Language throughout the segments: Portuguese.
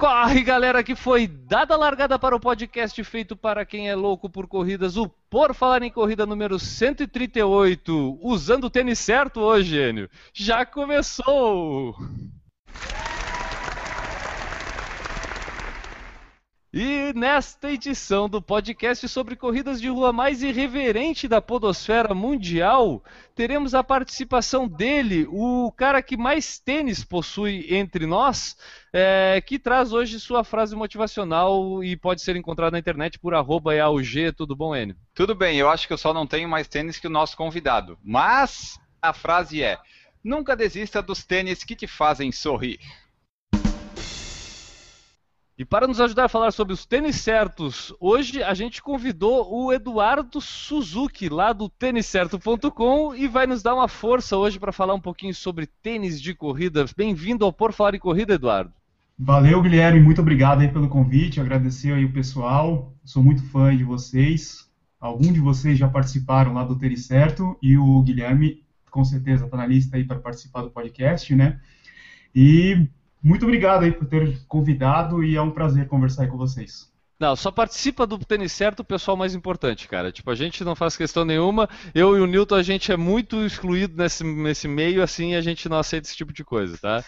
Corre, galera, que foi dada a largada para o podcast feito para quem é louco por corridas, o Por Falar em Corrida número 138, usando o tênis certo hoje, Gênio. Já começou! E nesta edição do podcast sobre corridas de rua mais irreverente da podosfera mundial, teremos a participação dele, o cara que mais tênis possui entre nós, é, que traz hoje sua frase motivacional e pode ser encontrado na internet por arroba EAUG. Tudo bom, Enio? Tudo bem, eu acho que eu só não tenho mais tênis que o nosso convidado. Mas a frase é: Nunca desista dos tênis que te fazem sorrir. E para nos ajudar a falar sobre os tênis certos, hoje a gente convidou o Eduardo Suzuki, lá do têniscerto.com, e vai nos dar uma força hoje para falar um pouquinho sobre tênis de corrida. Bem-vindo ao Por Falar em Corrida, Eduardo. Valeu, Guilherme, muito obrigado aí pelo convite, agradecer aí o pessoal, sou muito fã de vocês, alguns de vocês já participaram lá do Tênis Certo, e o Guilherme, com certeza, está na lista aí para participar do podcast, né? E muito obrigado aí por ter convidado e é um prazer conversar aí com vocês. Não, só participa do tênis certo o pessoal mais importante, cara. Tipo, a gente não faz questão nenhuma. Eu e o Newton, a gente é muito excluído nesse, nesse meio, assim, a gente não aceita esse tipo de coisa, tá?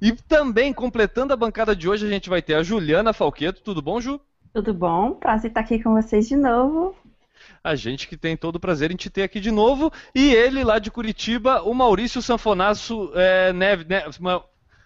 E também, completando a bancada de hoje, a gente vai ter a Juliana Falqueto. Tudo bom, Ju? Tudo bom? Prazer estar aqui com vocês de novo. A gente que tem todo o prazer em te ter aqui de novo. E ele, lá de Curitiba, o Maurício Sanfonasso é, Neve, Neve,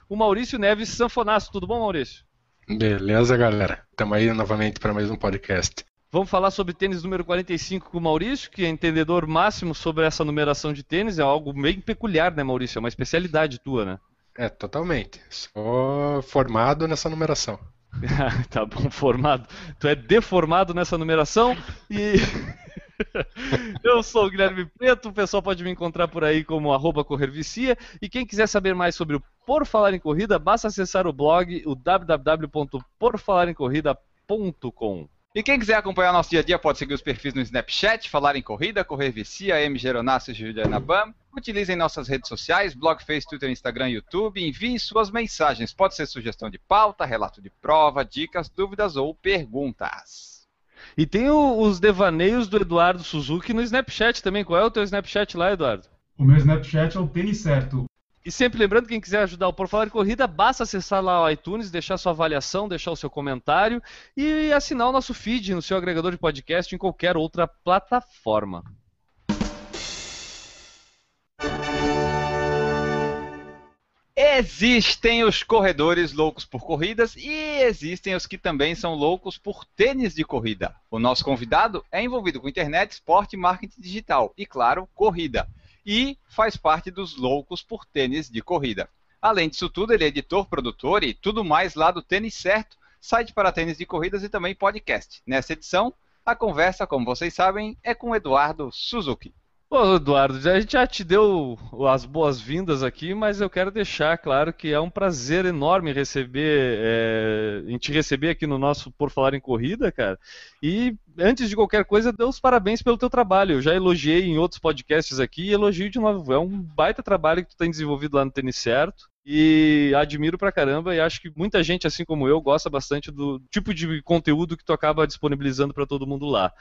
o Maurício Neves Sanfonasso. Tudo bom, Maurício? Beleza, galera. Estamos aí novamente para mais um podcast. Vamos falar sobre tênis número 45 com o Maurício, que é entendedor máximo sobre essa numeração de tênis. É algo bem peculiar, né, Maurício? É uma especialidade tua, né? É, totalmente. Sou formado nessa numeração. tá bom, formado. Tu é deformado nessa numeração e. Eu sou o Guilherme Preto, o pessoal pode me encontrar por aí como arroba corrervicia. E quem quiser saber mais sobre o Por Falar em Corrida, basta acessar o blog, o www.porfalaremcorrida.com. E quem quiser acompanhar nosso dia a dia pode seguir os perfis no Snapchat, Falar em Corrida, Correr Vicia, M. Geronasso e Juliana Bam. Utilizem nossas redes sociais, blog, Face, Twitter, Instagram YouTube. Enviem suas mensagens. Pode ser sugestão de pauta, relato de prova, dicas, dúvidas ou perguntas. E tem o, os devaneios do Eduardo Suzuki no Snapchat também. Qual é o teu Snapchat lá, Eduardo? O meu Snapchat é o Tênis Certo. E sempre lembrando, quem quiser ajudar o Por Falar em Corrida, basta acessar lá o iTunes, deixar sua avaliação, deixar o seu comentário e assinar o nosso feed no seu agregador de podcast em qualquer outra plataforma. Existem os corredores loucos por corridas e existem os que também são loucos por tênis de corrida. O nosso convidado é envolvido com internet, esporte, marketing digital e, claro, corrida. E faz parte dos loucos por tênis de corrida. Além disso tudo, ele é editor, produtor e tudo mais lá do Tênis Certo, site para tênis de corridas e também podcast. Nessa edição, a conversa, como vocês sabem, é com Eduardo Suzuki. Ô, Eduardo, a gente já te deu as boas-vindas aqui, mas eu quero deixar claro que é um prazer enorme receber, é, em te receber aqui no nosso Por Falar em Corrida, cara. E antes de qualquer coisa, dê os parabéns pelo teu trabalho. Eu já elogiei em outros podcasts aqui e elogio de novo. É um baita trabalho que tu tem desenvolvido lá no Tênis Certo. E admiro pra caramba e acho que muita gente, assim como eu, gosta bastante do tipo de conteúdo que tu acaba disponibilizando para todo mundo lá.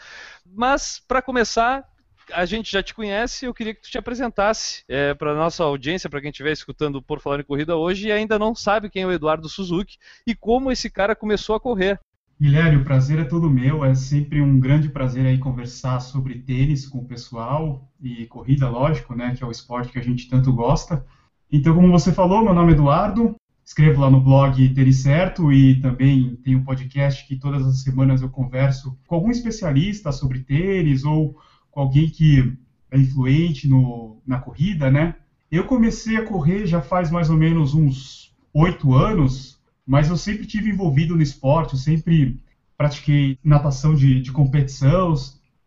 Mas, para começar, a gente já te conhece, eu queria que tu te apresentasse é, para nossa audiência, para quem estiver escutando Por Falar em Corrida hoje e ainda não sabe quem é o Eduardo Suzuki e como esse cara começou a correr. Guilherme, o prazer é todo meu, é sempre um grande prazer aí conversar sobre tênis com o pessoal e corrida, lógico, né, que é o esporte que a gente tanto gosta. Então, como você falou, meu nome é Eduardo, escrevo lá no blog Tênis Certo e também tem um podcast que todas as semanas eu converso com algum especialista sobre tênis ou com alguém que é influente no, na corrida, né? Eu comecei a correr já faz mais ou menos uns oito anos, mas eu sempre tive envolvido no esporte, eu sempre pratiquei natação de, de competição,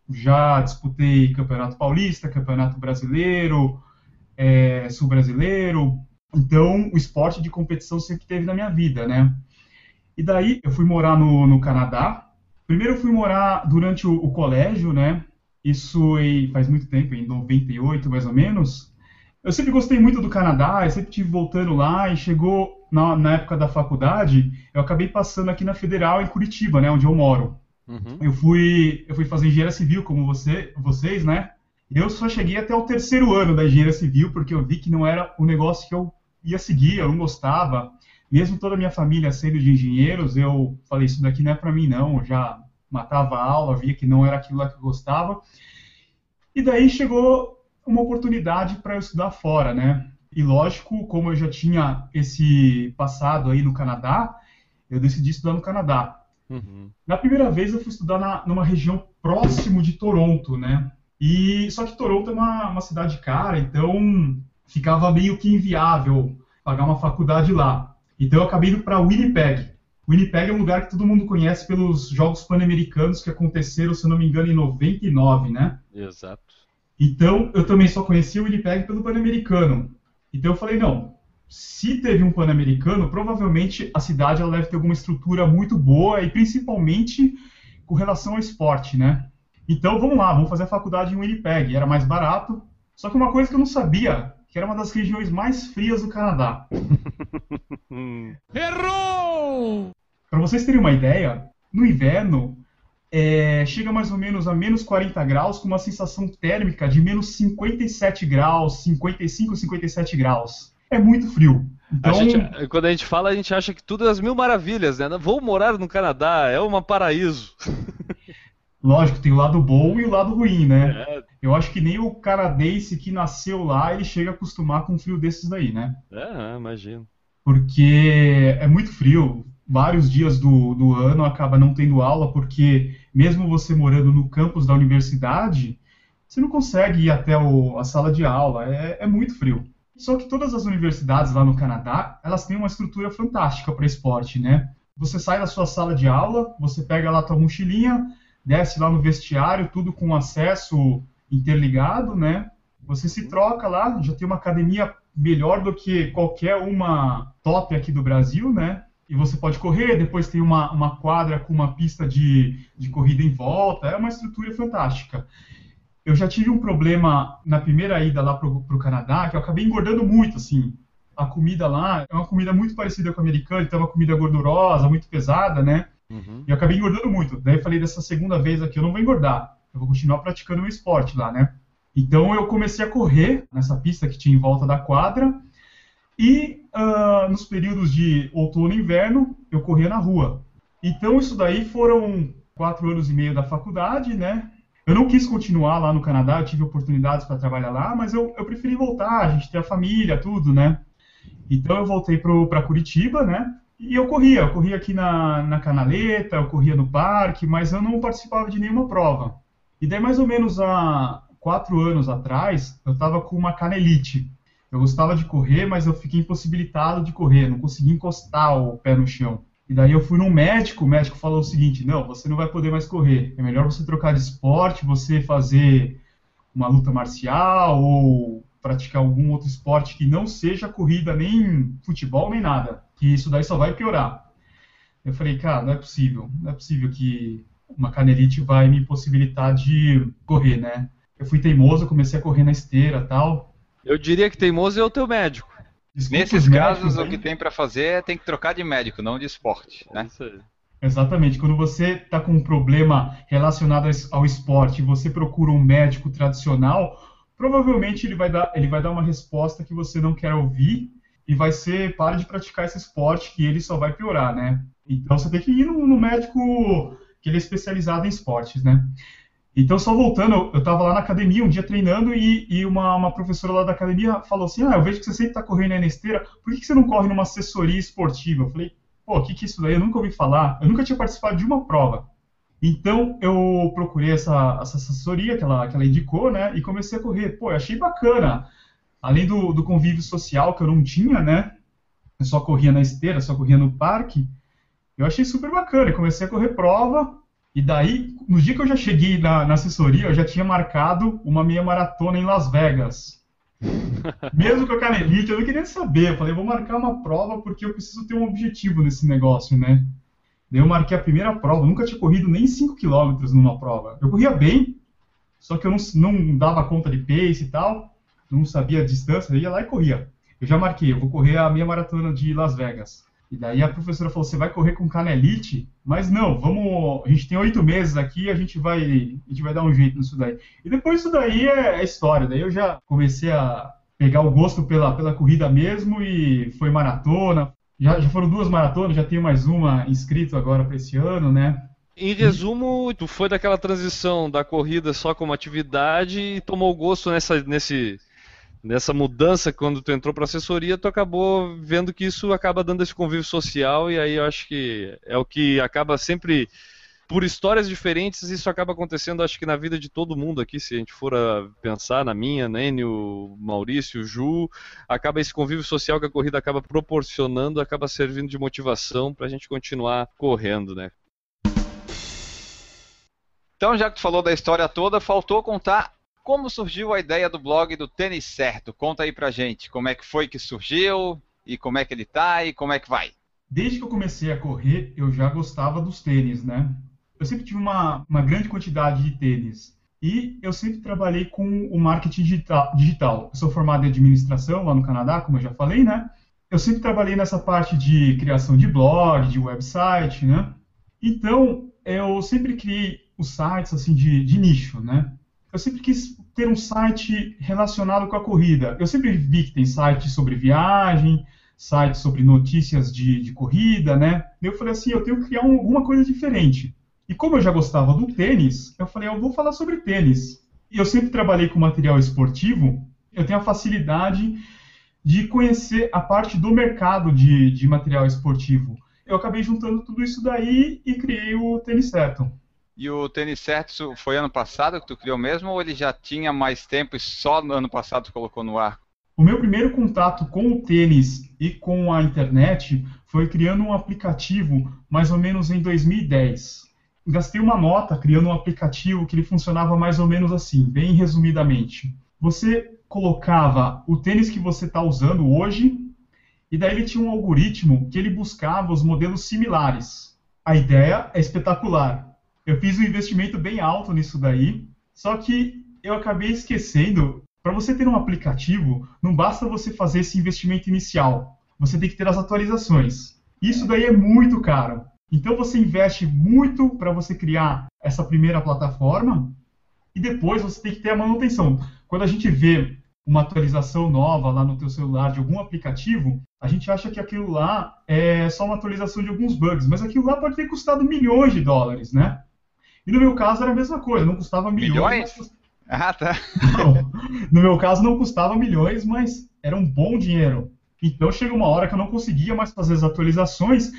já disputei campeonato paulista, campeonato brasileiro, é, sul brasileiro. Então, o esporte de competição sempre teve na minha vida, né? E daí eu fui morar no, no Canadá. Primeiro eu fui morar durante o, o colégio, né? Isso faz muito tempo, em 98 mais ou menos. Eu sempre gostei muito do Canadá, eu sempre estive voltando lá e chegou na, na, época da faculdade, eu acabei passando aqui na Federal em Curitiba, né, onde eu moro. Uhum. Eu fui eu fui fazer engenharia civil como você, vocês, né? Eu só cheguei até o terceiro ano da engenharia civil porque eu vi que não era o negócio que eu ia seguir, eu não gostava. Mesmo toda a minha família sendo de engenheiros, eu falei isso daqui não é para mim não. Eu já matava a aula, via que não era aquilo lá que eu gostava. E daí chegou uma oportunidade para eu estudar fora, né? E lógico, como eu já tinha esse passado aí no Canadá, eu decidi estudar no Canadá. Uhum. Na primeira vez eu fui estudar na, numa região próximo de Toronto, né? E só que Toronto é uma, uma cidade cara, então ficava meio que inviável pagar uma faculdade lá. Então eu acabei indo para Winnipeg. Winnipeg é um lugar que todo mundo conhece pelos Jogos Pan-Americanos que aconteceram, se eu não me engano, em 99, né? Exato. Então, eu também só conhecia o Winnipeg pelo Pan-Americano. Então eu falei, não, se teve um Pan-Americano, provavelmente a cidade ela deve ter alguma estrutura muito boa e principalmente com relação ao esporte, né? Então vamos lá, vamos fazer a faculdade em Winnipeg. Era mais barato. Só que uma coisa que eu não sabia, que era uma das regiões mais frias do Canadá. Errou! Para vocês terem uma ideia, no inverno é, chega mais ou menos a menos 40 graus, com uma sensação térmica de menos 57 graus, 55, 57 graus. É muito frio. Então... A gente, quando a gente fala, a gente acha que tudo é as mil maravilhas, né? Vou morar no Canadá, é um paraíso. Lógico, tem o lado bom e o lado ruim, né? É. Eu acho que nem o canadense que nasceu lá, ele chega a acostumar com um frio desses daí, né? É, imagino. Porque é muito frio vários dias do, do ano acaba não tendo aula, porque mesmo você morando no campus da universidade, você não consegue ir até o, a sala de aula, é, é, muito frio. Só que todas as universidades lá no Canadá, elas têm uma estrutura fantástica para esporte, né? Você sai da sua sala de aula, você pega lá a tua mochilinha, desce lá no vestiário, tudo com acesso interligado, né? Você se troca lá, já tem uma academia melhor do que qualquer uma top aqui do Brasil, né? e você pode correr, depois tem uma, uma quadra com uma pista de, de corrida em volta, é uma estrutura fantástica. Eu já tive um problema na primeira ida lá para o Canadá, que eu acabei engordando muito, assim. A comida lá é uma comida muito parecida com a americana, então é uma comida gordurosa, muito pesada, né? Uhum. E eu acabei engordando muito. Daí eu falei, dessa segunda vez aqui eu não vou engordar, eu vou continuar praticando o esporte lá, né? Então eu comecei a correr nessa pista que tinha em volta da quadra, e uh, nos períodos de outono e inverno, eu corria na rua. Então, isso daí foram quatro anos e meio da faculdade, né? Eu não quis continuar lá no Canadá, eu tive oportunidades para trabalhar lá, mas eu, eu preferi voltar, a gente tem a família, tudo, né? Então eu voltei para Curitiba, né? E eu corria, eu corria aqui na, na canaleta, eu corria no parque, mas eu não participava de nenhuma prova. E daí mais ou menos há quatro anos atrás, eu estava com uma canelite. Eu gostava de correr, mas eu fiquei impossibilitado de correr, não conseguia encostar o pé no chão. E daí eu fui num médico, o médico falou o seguinte: não, você não vai poder mais correr. É melhor você trocar de esporte, você fazer uma luta marcial ou praticar algum outro esporte que não seja corrida, nem futebol, nem nada. Que isso daí só vai piorar. Eu falei, cara, não é possível. Não é possível que uma canelite vai me impossibilitar de correr, né? Eu fui teimoso, comecei a correr na esteira tal. Eu diria que teimoso é o teu médico. Desculpa Nesses casos, o que tem para fazer é tem que trocar de médico, não de esporte. Né? Isso aí. Exatamente. Quando você está com um problema relacionado ao esporte e você procura um médico tradicional, provavelmente ele vai, dar, ele vai dar uma resposta que você não quer ouvir e vai ser para de praticar esse esporte que ele só vai piorar, né? Então você tem que ir no, no médico que ele é especializado em esportes, né? Então, só voltando, eu estava lá na academia um dia treinando e, e uma, uma, professora lá da academia falou assim: Ah, eu vejo que você sempre está correndo aí na esteira, por que, que, você não corre numa assessoria esportiva? Eu falei: Pô, o que, que é isso daí? Eu nunca ouvi falar, eu nunca tinha participado de uma prova. Então, eu procurei essa, essa assessoria que ela, que ela indicou, né, e comecei a correr. Pô, eu achei bacana. Além do, do convívio social que eu não tinha, né, eu só corria na esteira, só corria no parque, eu achei super bacana. Eu comecei a correr prova, e daí, no dia que eu já cheguei na, na, assessoria, eu já tinha marcado uma meia maratona em Las Vegas. Mesmo com a canelite, eu não queria saber. Eu falei, vou marcar uma prova porque eu preciso ter um objetivo nesse negócio, né? Daí eu marquei a primeira prova, nunca tinha corrido nem 5 km numa prova. Eu corria bem, só que eu não, não dava conta de pace e tal, não sabia a distância, eu ia lá e corria. Eu já marquei, eu vou correr a minha maratona de Las Vegas. E daí a professora falou: você vai correr com canelite? Mas não, vamos. A gente tem oito meses aqui, a gente vai, a gente vai dar um jeito nisso daí. E depois isso daí é, é história. Daí eu já comecei a pegar o gosto pela, pela corrida mesmo e foi maratona, já, já foram duas maratonas, já tenho mais uma inscrito agora para esse ano, né? Em resumo, tu foi daquela transição da corrida só como atividade e tomou gosto nessa, nesse, nessa mudança quando tu entrou para assessoria, tu acabou vendo que isso acaba dando esse convívio social e aí eu acho que é o que acaba sempre por histórias diferentes, isso acaba acontecendo, acho que na vida de todo mundo aqui, se a gente for a pensar na minha, Nênio, Maurício, Ju, acaba esse convívio social que a corrida acaba proporcionando, acaba servindo de motivação para a gente continuar correndo, né? Então, já que tu falou da história toda, faltou contar como surgiu a ideia do blog do Tênis Certo. Conta aí pra gente como é que foi que surgiu, e como é que ele tá, e como é que vai. Desde que eu comecei a correr, eu já gostava dos tênis, né? eu sempre tive uma, uma grande quantidade de tênis. E eu sempre trabalhei com o marketing digital. Eu sou formado em administração lá no Canadá, como eu já falei, né? Eu sempre trabalhei nessa parte de criação de blog, de website, né? Então, eu sempre criei os sites assim de, de nicho, né? Eu sempre quis ter um site relacionado com a corrida. Eu sempre vi que tem sites sobre viagem, sites sobre notícias de, de corrida, né? Eu falei assim, eu tenho que criar um, alguma coisa diferente. E como eu já gostava do tênis, eu falei, eu vou falar sobre tênis. E eu sempre trabalhei com material esportivo, eu tenho a facilidade de conhecer a parte do mercado de, de material esportivo. Eu acabei juntando tudo isso daí e criei o Tênis Certo. E o Tênis Certo foi ano passado que tu criou mesmo ou ele já tinha mais tempo e só no ano passado tu colocou no ar? O meu primeiro contato com o tênis e com a internet foi criando um aplicativo mais ou menos em 2010 gastei uma nota criando um aplicativo que ele funcionava mais ou menos assim, bem resumidamente. Você colocava o tênis que você está usando hoje e daí ele tinha um algoritmo que ele buscava os modelos similares. A ideia é espetacular. Eu fiz um investimento bem alto nisso daí, só que eu acabei esquecendo. Para você ter um aplicativo, não basta você fazer esse investimento inicial. Você tem que ter as atualizações. Isso daí é muito caro. Então você investe muito para você criar essa primeira plataforma e depois você tem que ter a manutenção. Quando a gente vê uma atualização nova lá no teu celular de algum aplicativo, a gente acha que aquilo lá é só uma atualização de alguns bugs, mas aquilo lá pode ter custado milhões de dólares, né? E no meu caso era a mesma coisa, não custava milhões. Milhões? Mas... Ah, tá. Não, no meu caso não custava milhões, mas era um bom dinheiro. Então chega uma hora que eu não conseguia mais fazer as atualizações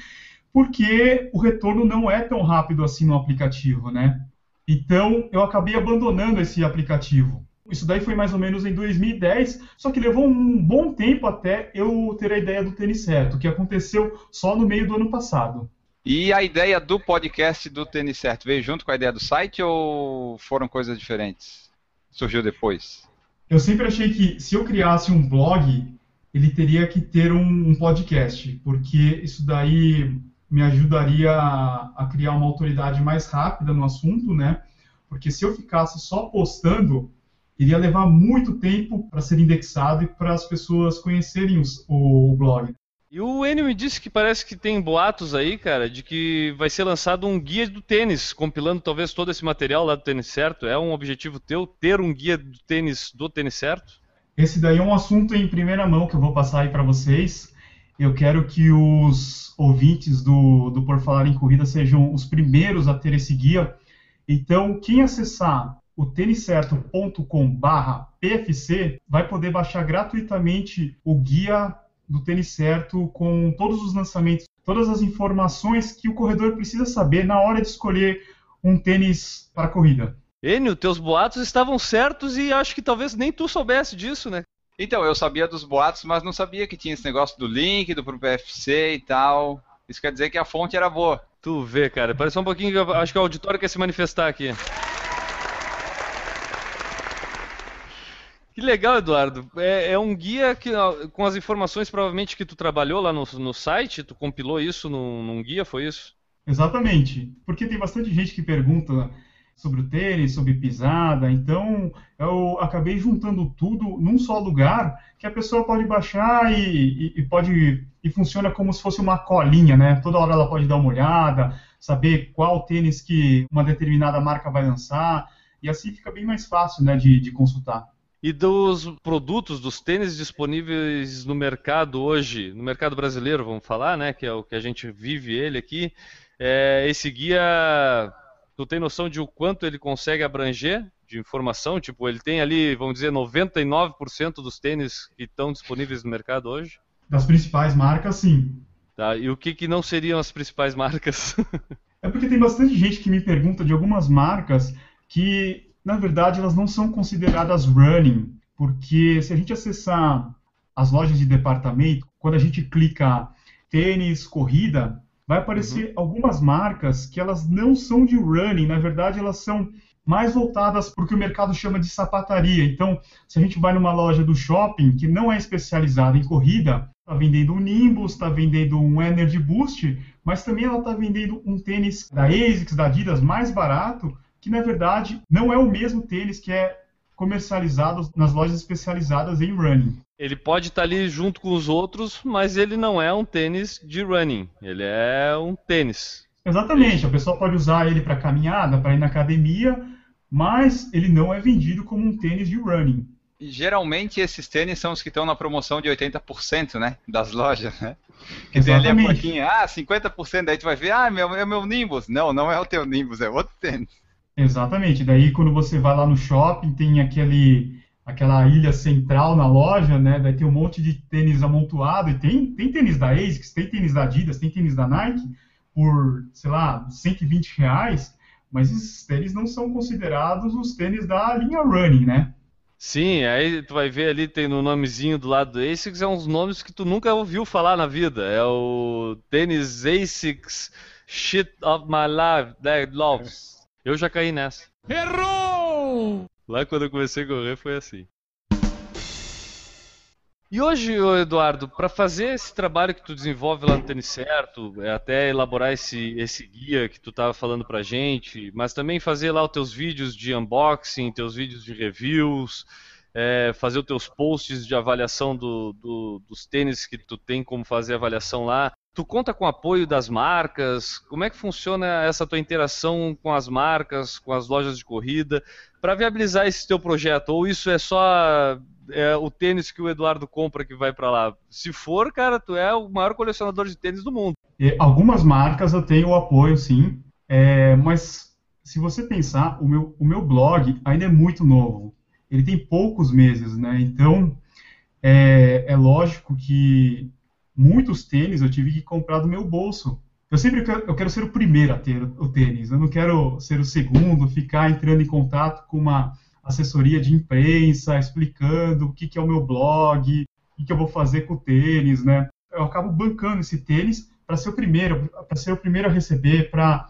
porque o retorno não é tão rápido assim no aplicativo, né? Então, eu acabei abandonando esse aplicativo. Isso daí foi mais ou menos em 2010, só que levou um bom tempo até eu ter a ideia do tênis certo, que aconteceu só no meio do ano passado. E a ideia do podcast do Tênis Certo veio junto com a ideia do site ou foram coisas diferentes? Surgiu depois? Eu sempre achei que se eu criasse um blog, ele teria que ter um, um podcast, porque isso daí me ajudaria a, a criar uma autoridade mais rápida no assunto, né? Porque se eu ficasse só postando, iria levar muito tempo para ser indexado e para as pessoas conhecerem os, o, o, blog. E o Enio me disse que parece que tem boatos aí, cara, de que vai ser lançado um guia do tênis, compilando talvez todo esse material lá do tênis certo. É um objetivo teu ter um guia do tênis do tênis certo? Esse daí é um assunto em primeira mão que eu vou passar aí para vocês. Eu quero que os ouvintes do, do Por Falar em Corrida sejam os primeiros a ter esse guia. Então, quem acessar o têniscerto.com/pfc vai poder baixar gratuitamente o guia do tênis certo com todos os lançamentos, todas as informações que o corredor precisa saber na hora de escolher um tênis para corrida. Enio, teus boatos estavam certos e acho que talvez nem tu soubesse disso, né? Então, eu sabia dos boatos, mas não sabia que tinha esse negócio do link, do pro PFC e tal. Isso quer dizer que a fonte era boa. Tu vê, cara. Parece um pouquinho. Acho que o auditório quer se manifestar aqui. Que legal, Eduardo. É, é um guia que, com as informações provavelmente que tu trabalhou lá no, no site, tu compilou isso num, num guia, foi isso? Exatamente. Porque tem bastante gente que pergunta sobre o tênis, sobre pisada, então eu acabei juntando tudo num só lugar que a pessoa pode baixar e, e, e pode e funciona como se fosse uma colinha, né? Toda hora ela pode dar uma olhada, saber qual tênis que uma determinada marca vai lançar e assim fica bem mais fácil, né, de, de consultar. E dos produtos, dos tênis disponíveis no mercado hoje, no mercado brasileiro, vamos falar, né, que é o que a gente vive ele aqui, é, esse guia Tu tem noção de o quanto ele consegue abranger de informação? Tipo, ele tem ali, vamos dizer, 99% dos tênis que estão disponíveis no mercado hoje? Das principais marcas, sim. Tá, e o que, que não seriam as principais marcas? é porque tem bastante gente que me pergunta de algumas marcas que, na verdade, elas não são consideradas running, porque se a gente acessar as lojas de departamento, quando a gente clica tênis, corrida, vai aparecer uhum. algumas marcas que elas não são de running, na verdade elas são mais voltadas para o que o mercado chama de sapataria. Então, se a gente vai numa loja do shopping que não é especializada em corrida, está vendendo um Nimbus, está vendendo um Energy Boost, mas também ela está vendendo um tênis da ASICS, da Adidas, mais barato, que na verdade não é o mesmo tênis que é comercializado nas lojas especializadas em running. Ele pode estar ali junto com os outros, mas ele não é um tênis de running. Ele é um tênis. Exatamente. A pessoa pode usar ele para caminhada, para ir na academia, mas ele não é vendido como um tênis de running. E geralmente esses tênis são os que estão na promoção de 80%, né? Das lojas, né? Que tem ali a plaquinha, ah, 50%, daí tu vai ver, ah, meu, é meu Nimbus. Não, não é o teu Nimbus, é outro tênis. Exatamente. Daí quando você vai lá no shopping, tem aquele aquela ilha central na loja, né? Daí tem um monte de tênis amontoado e tem, tem tênis da ASICS, tem tênis da Adidas, tem tênis da Nike por, sei lá, 120 reais, mas esses tênis não são considerados os tênis da linha Running, né? Sim, aí tu vai ver ali, tem no nomezinho do lado do ASICS, é uns nomes que tu nunca ouviu falar na vida. É o tênis ASICS Shit of My Life, That Loves. Eu já caí nessa. Errou! Lá quando eu comecei a correr foi assim. E hoje, Eduardo, para fazer esse trabalho que tu desenvolve lá no Tênis Certo, é até elaborar esse, esse guia que tu estava falando pra gente, mas também fazer lá os teus vídeos de unboxing, teus vídeos de reviews, é, fazer os teus posts de avaliação do, do, dos tênis que tu tem como fazer avaliação lá. Tu conta com o apoio das marcas? Como é que funciona essa tua interação com as marcas, com as lojas de corrida, para viabilizar esse teu projeto? Ou isso é só é, o tênis que o Eduardo compra que vai para lá? Se for, cara, tu é o maior colecionador de tênis do mundo. E algumas marcas eu tenho o apoio, sim, é, mas se você pensar, o meu, o meu blog ainda é muito novo. Ele tem poucos meses, né? Então, é, é lógico que muitos tênis eu tive que comprar do meu bolso. Eu sempre quero, eu quero ser o primeiro a ter o tênis. Eu não quero ser o segundo, ficar entrando em contato com uma assessoria de imprensa, explicando o que, que é o meu blog, o que, que eu vou fazer com o tênis, né? Eu acabo bancando esse tênis para ser o primeiro, para ser o primeiro a receber, para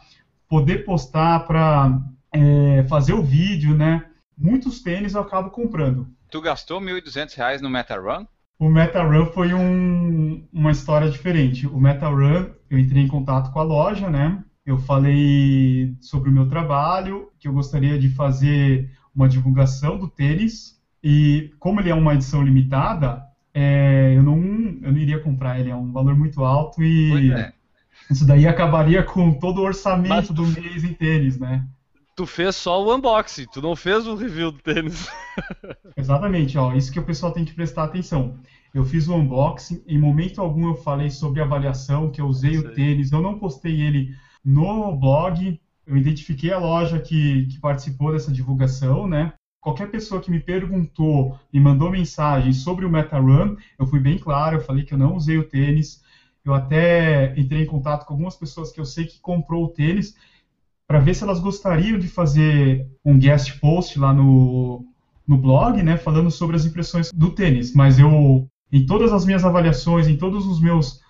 poder postar, para é, fazer o vídeo, né? Muitos tênis eu acabo comprando. Tu gastou R$ 1.200 no MetaRun? O MetaRun foi um, uma história diferente. O MetaRun, eu entrei em contato com a loja, né? Eu falei sobre o meu trabalho, que eu gostaria de fazer uma divulgação do tênis. E como ele é uma edição limitada, é, eu, não, eu não iria comprar ele, é um valor muito alto e é. isso daí acabaria com todo o orçamento do mês em tênis, né? Tu fez só o unboxing, tu não fez o review do tênis. Exatamente, ó, isso que o pessoal tem que prestar atenção. Eu fiz o unboxing, em momento algum eu falei sobre a avaliação, que eu usei o tênis, eu não postei ele no blog, eu identifiquei a loja que, que participou dessa divulgação, né? Qualquer pessoa que me perguntou, me mandou mensagem sobre o MetaRun, eu fui bem claro, eu falei que eu não usei o tênis, eu até entrei em contato com algumas pessoas que eu sei que comprou o tênis, para ver se elas gostariam de fazer um guest post lá no, no blog, né, falando sobre as impressões do tênis. Mas eu, em todas as minhas avaliações, em todos os meus,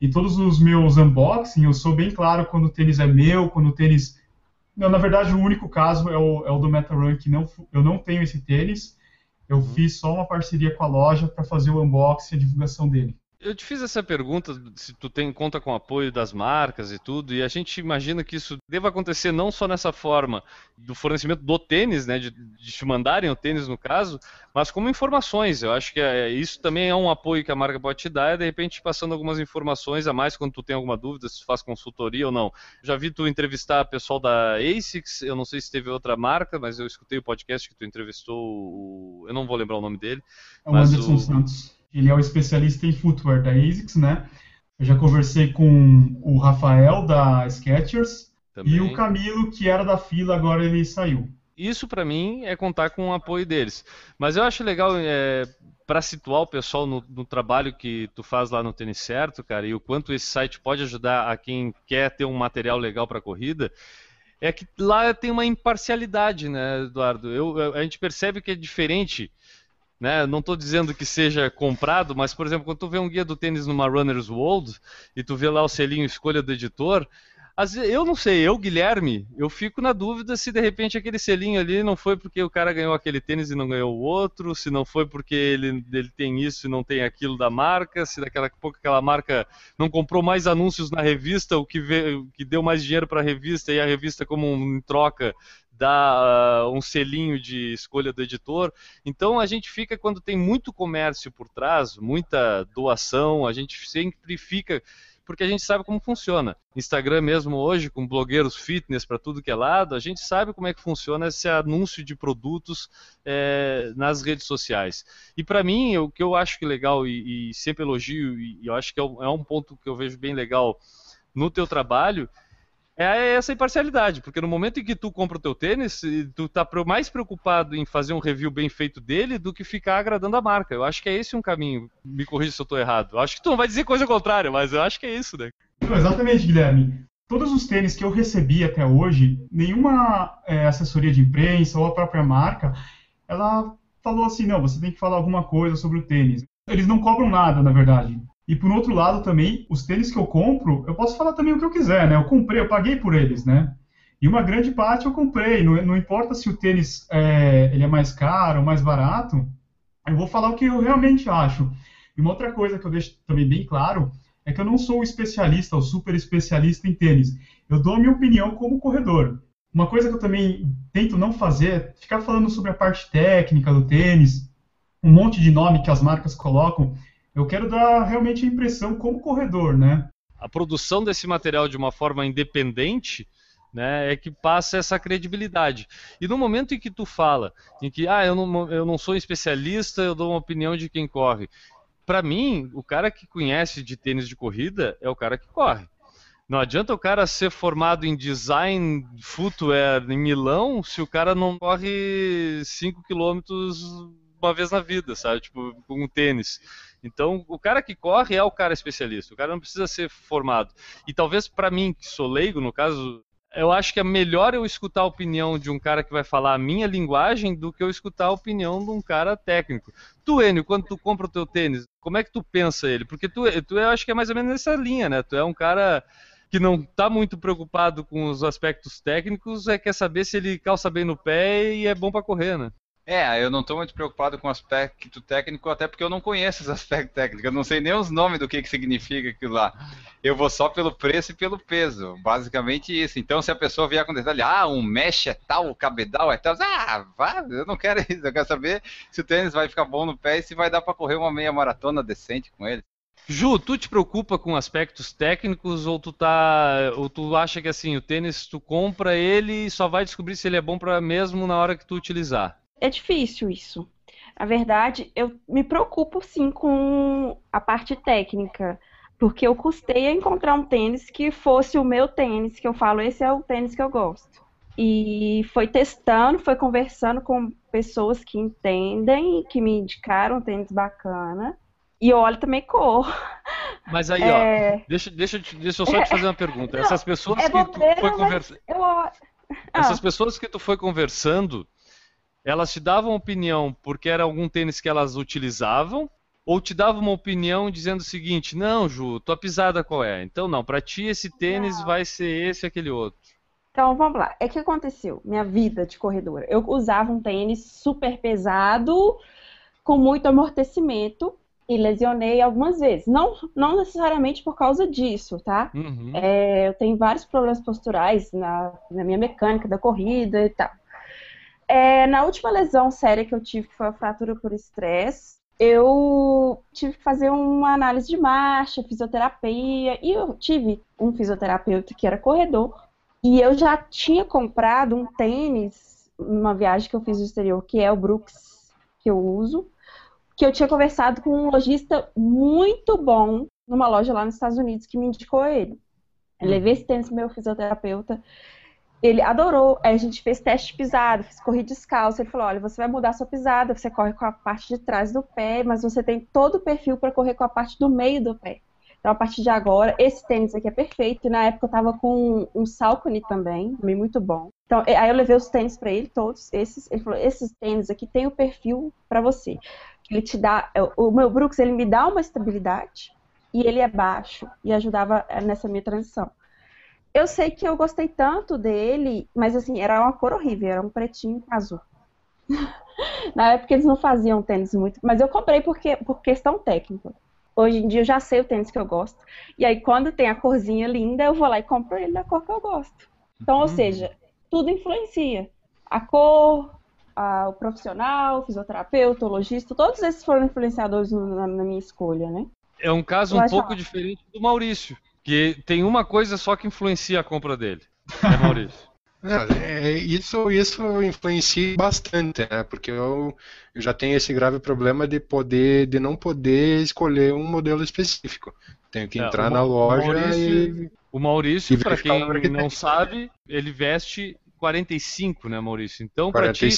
em todos os meus unboxing, eu sou bem claro quando o tênis é meu, quando o tênis, não, na verdade, o único caso é o, é o do MetaRun que não, eu não tenho esse tênis. Eu uhum. fiz só uma parceria com a loja para fazer o unboxing e a divulgação dele. Eu te fiz essa pergunta se tu tem conta com apoio das marcas e tudo, e a gente imagina que isso deva acontecer não só nessa forma do fornecimento do tênis, né, de, de te mandarem o tênis no caso, mas como informações. Eu acho que é, isso também é um apoio que a marca pode te dar, e de repente passando algumas informações a mais quando tu tem alguma dúvida se tu faz consultoria ou não. Já vi tu entrevistar pessoal da ASICS, eu não sei se teve outra marca, mas eu escutei o podcast que tu entrevistou, o, eu não vou lembrar o nome dele. É o Anderson o, Santos. Ele é o especialista em footwear da ASICS, né? Eu já conversei com o Rafael da Skechers Também. e o Camilo, que era da fila, agora ele saiu. Isso para mim é contar com o apoio deles. Mas eu acho legal é, para situar o pessoal no, no, trabalho que tu faz lá no Tênis Certo, cara, e o quanto esse site pode ajudar a quem quer ter um material legal para corrida é que lá tem uma imparcialidade, né, Eduardo? Eu, a gente percebe que é diferente né? Não estou dizendo que seja comprado, mas, por exemplo, quando tu vê um guia do tênis numa Runner's World e tu vê lá o selinho escolha do editor, eu não sei, eu, Guilherme, eu fico na dúvida se de repente aquele selinho ali não foi porque o cara ganhou aquele tênis e não ganhou o outro, se não foi porque ele, ele tem isso e não tem aquilo da marca, se daqui a pouco aquela marca não comprou mais anúncios na revista, o que, que deu mais dinheiro para a revista e a revista, como um, em troca, dá uh, um selinho de escolha do editor. Então a gente fica, quando tem muito comércio por trás, muita doação, a gente sempre fica porque a gente sabe como funciona. Instagram mesmo hoje, com blogueiros fitness para tudo que é lado, a gente sabe como é que funciona esse anúncio de produtos é, nas redes sociais. E para mim, o que eu acho que é legal e, e sempre elogio, e eu acho que é um, é um ponto que eu vejo bem legal no teu trabalho, é essa imparcialidade, porque no momento em que tu compra o teu tênis, tu tá mais preocupado em fazer um review bem feito dele do que ficar agradando a marca. Eu acho que é esse um caminho. Me corrija se eu tô errado. Eu acho que tu não vai dizer coisa contrária, mas eu acho que é isso, né? Não, exatamente, Guilherme. Todos os tênis que eu recebi até hoje, nenhuma é, assessoria de imprensa ou a própria marca, ela falou assim, não, você tem que falar alguma coisa sobre o tênis. Eles não cobram nada, na verdade. E por outro lado também, os tênis que eu compro, eu posso falar também o que eu quiser, né? Eu comprei, eu paguei por eles, né? E uma grande parte eu comprei. Não, não importa se o tênis é, ele é mais caro ou mais barato, eu vou falar o que eu realmente acho. E uma outra coisa que eu deixo também bem claro é que eu não sou o especialista, o super especialista em tênis. Eu dou a minha opinião como corredor. Uma coisa que eu também tento não fazer é ficar falando sobre a parte técnica do tênis, um monte de nome que as marcas colocam eu quero dar realmente a impressão como corredor, né? A produção desse material de uma forma independente né, é que passa essa credibilidade. E no momento em que tu fala em que ah, eu não, eu não sou especialista, eu dou uma opinião de quem corre. Para mim, o cara que conhece de tênis de corrida é o cara que corre. Não adianta o cara ser formado em design footwear em Milão se o cara não corre 5 quilômetros uma vez na vida, sabe? Tipo, um tênis. Então, o cara que corre é o cara especialista. O cara não precisa ser formado. E talvez para mim, que sou leigo, no caso, eu acho que é melhor eu escutar a opinião de um cara que vai falar a minha linguagem do que eu escutar a opinião de um cara técnico. Tu, Enio, quando tu compra o teu tênis, como é que tu pensa ele? Porque tu, tu eu acho que é mais ou menos nessa linha, né? Tu é um cara que não está muito preocupado com os aspectos técnicos, é quer saber se ele calça bem no pé e é bom para correr, né? É, eu não estou muito preocupado com o aspecto técnico, até porque eu não conheço esse aspecto técnico, eu não sei nem os nomes do que, que significa aquilo lá. Eu vou só pelo preço e pelo peso, basicamente isso. Então, se a pessoa vier com detalhe, ah, um mesh é tal, o cabedal é tal, ah, vá, eu não quero isso, eu quero saber se o tênis vai ficar bom no pé e se vai dar para correr uma meia maratona decente com ele. Ju, tu te preocupa com aspectos técnicos ou tu tá, ou tu acha que assim, o tênis tu compra ele e só vai descobrir se ele é bom para mesmo na hora que tu utilizar? É difícil isso. Na verdade, eu me preocupo sim com a parte técnica, porque eu custei a encontrar um tênis que fosse o meu tênis, que eu falo, esse é o tênis que eu gosto. E foi testando, foi conversando com pessoas que entendem, que me indicaram um tênis bacana. E olha também cor. Mas aí, é... ó, deixa, deixa, deixa eu só te fazer uma pergunta. Não, Essas pessoas é que bobeira, tu foi conversando. Eu... Ah. Essas pessoas que tu foi conversando, elas te davam opinião porque era algum tênis que elas utilizavam, ou te davam uma opinião dizendo o seguinte: não, Ju, tua pisada qual é? Então, não, para ti esse tênis não. vai ser esse aquele outro. Então vamos lá. É que aconteceu? Minha vida de corredora. Eu usava um tênis super pesado, com muito amortecimento, e lesionei algumas vezes. Não, não necessariamente por causa disso, tá? Uhum. É, eu tenho vários problemas posturais na, na minha mecânica da corrida e tal. É, na última lesão séria que eu tive, que foi a fratura por estresse, eu tive que fazer uma análise de marcha, fisioterapia, e eu tive um fisioterapeuta que era corredor, e eu já tinha comprado um tênis, uma viagem que eu fiz no exterior, que é o Brooks, que eu uso, que eu tinha conversado com um lojista muito bom numa loja lá nos Estados Unidos que me indicou ele. Eu levei esse tênis pro meu fisioterapeuta, ele adorou. Aí a gente fez teste de pisada, fiz corrida descalço. Ele falou: olha, você vai mudar sua pisada, você corre com a parte de trás do pé, mas você tem todo o perfil para correr com a parte do meio do pé. Então, a partir de agora, esse tênis aqui é perfeito. E na época eu tava com um Salcone também, também muito bom. Então, aí eu levei os tênis para ele, todos esses. Ele falou: esses tênis aqui tem o perfil para você. Ele te dá. O meu Brooks, ele me dá uma estabilidade e ele é baixo e ajudava nessa minha transição eu sei que eu gostei tanto dele, mas assim, era uma cor horrível, era um pretinho azul. Na época eles não faziam tênis muito, mas eu comprei porque, por questão técnica. Hoje em dia eu já sei o tênis que eu gosto. E aí quando tem a corzinha linda, eu vou lá e compro ele da cor que eu gosto. Então, ou seja, tudo influencia. A cor, a, o profissional, o fisioterapeuta, o logista, todos esses foram influenciadores na, na minha escolha, né? É um caso um pouco diferente do Maurício. Que tem uma coisa só que influencia a compra dele. É Maurício. É, é, isso, isso influencia bastante, né? Porque eu, eu, já tenho esse grave problema de poder, de não poder escolher um modelo específico. Tenho que é, entrar na loja Maurício, e. O Maurício, para quem não sabe, ele veste 45, né, Maurício? Então, para ti,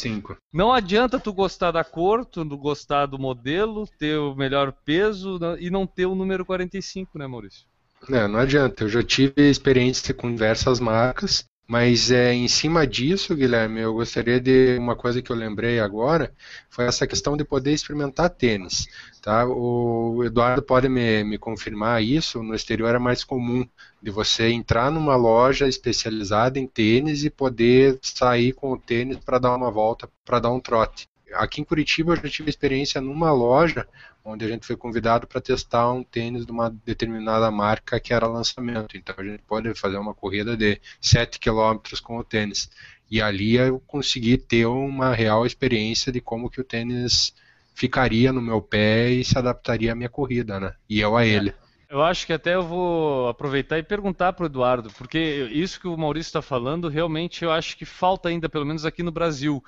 não adianta tu gostar da cor, tu gostar do modelo, ter o melhor peso e não ter o número 45, né, Maurício? Não, não adianta. Eu já tive experiência com diversas marcas, mas é, em cima disso, Guilherme, eu gostaria de uma coisa que eu lembrei agora, foi essa questão de poder experimentar tênis. Tá? O Eduardo pode me, me confirmar isso, no exterior é mais comum de você entrar numa loja especializada em tênis e poder sair com o tênis para dar uma volta, para dar um trote. Aqui em Curitiba eu já tive experiência numa loja onde a gente foi convidado para testar um tênis de uma determinada marca que era lançamento. Então a gente pode fazer uma corrida de 7 km com o tênis. E ali eu consegui ter uma real experiência de como que o tênis ficaria no meu pé e se adaptaria à minha corrida, né? E eu a ele. Eu acho que até eu vou aproveitar e perguntar para o Eduardo, porque isso que o Maurício está falando, realmente eu acho que falta ainda, pelo menos aqui no Brasil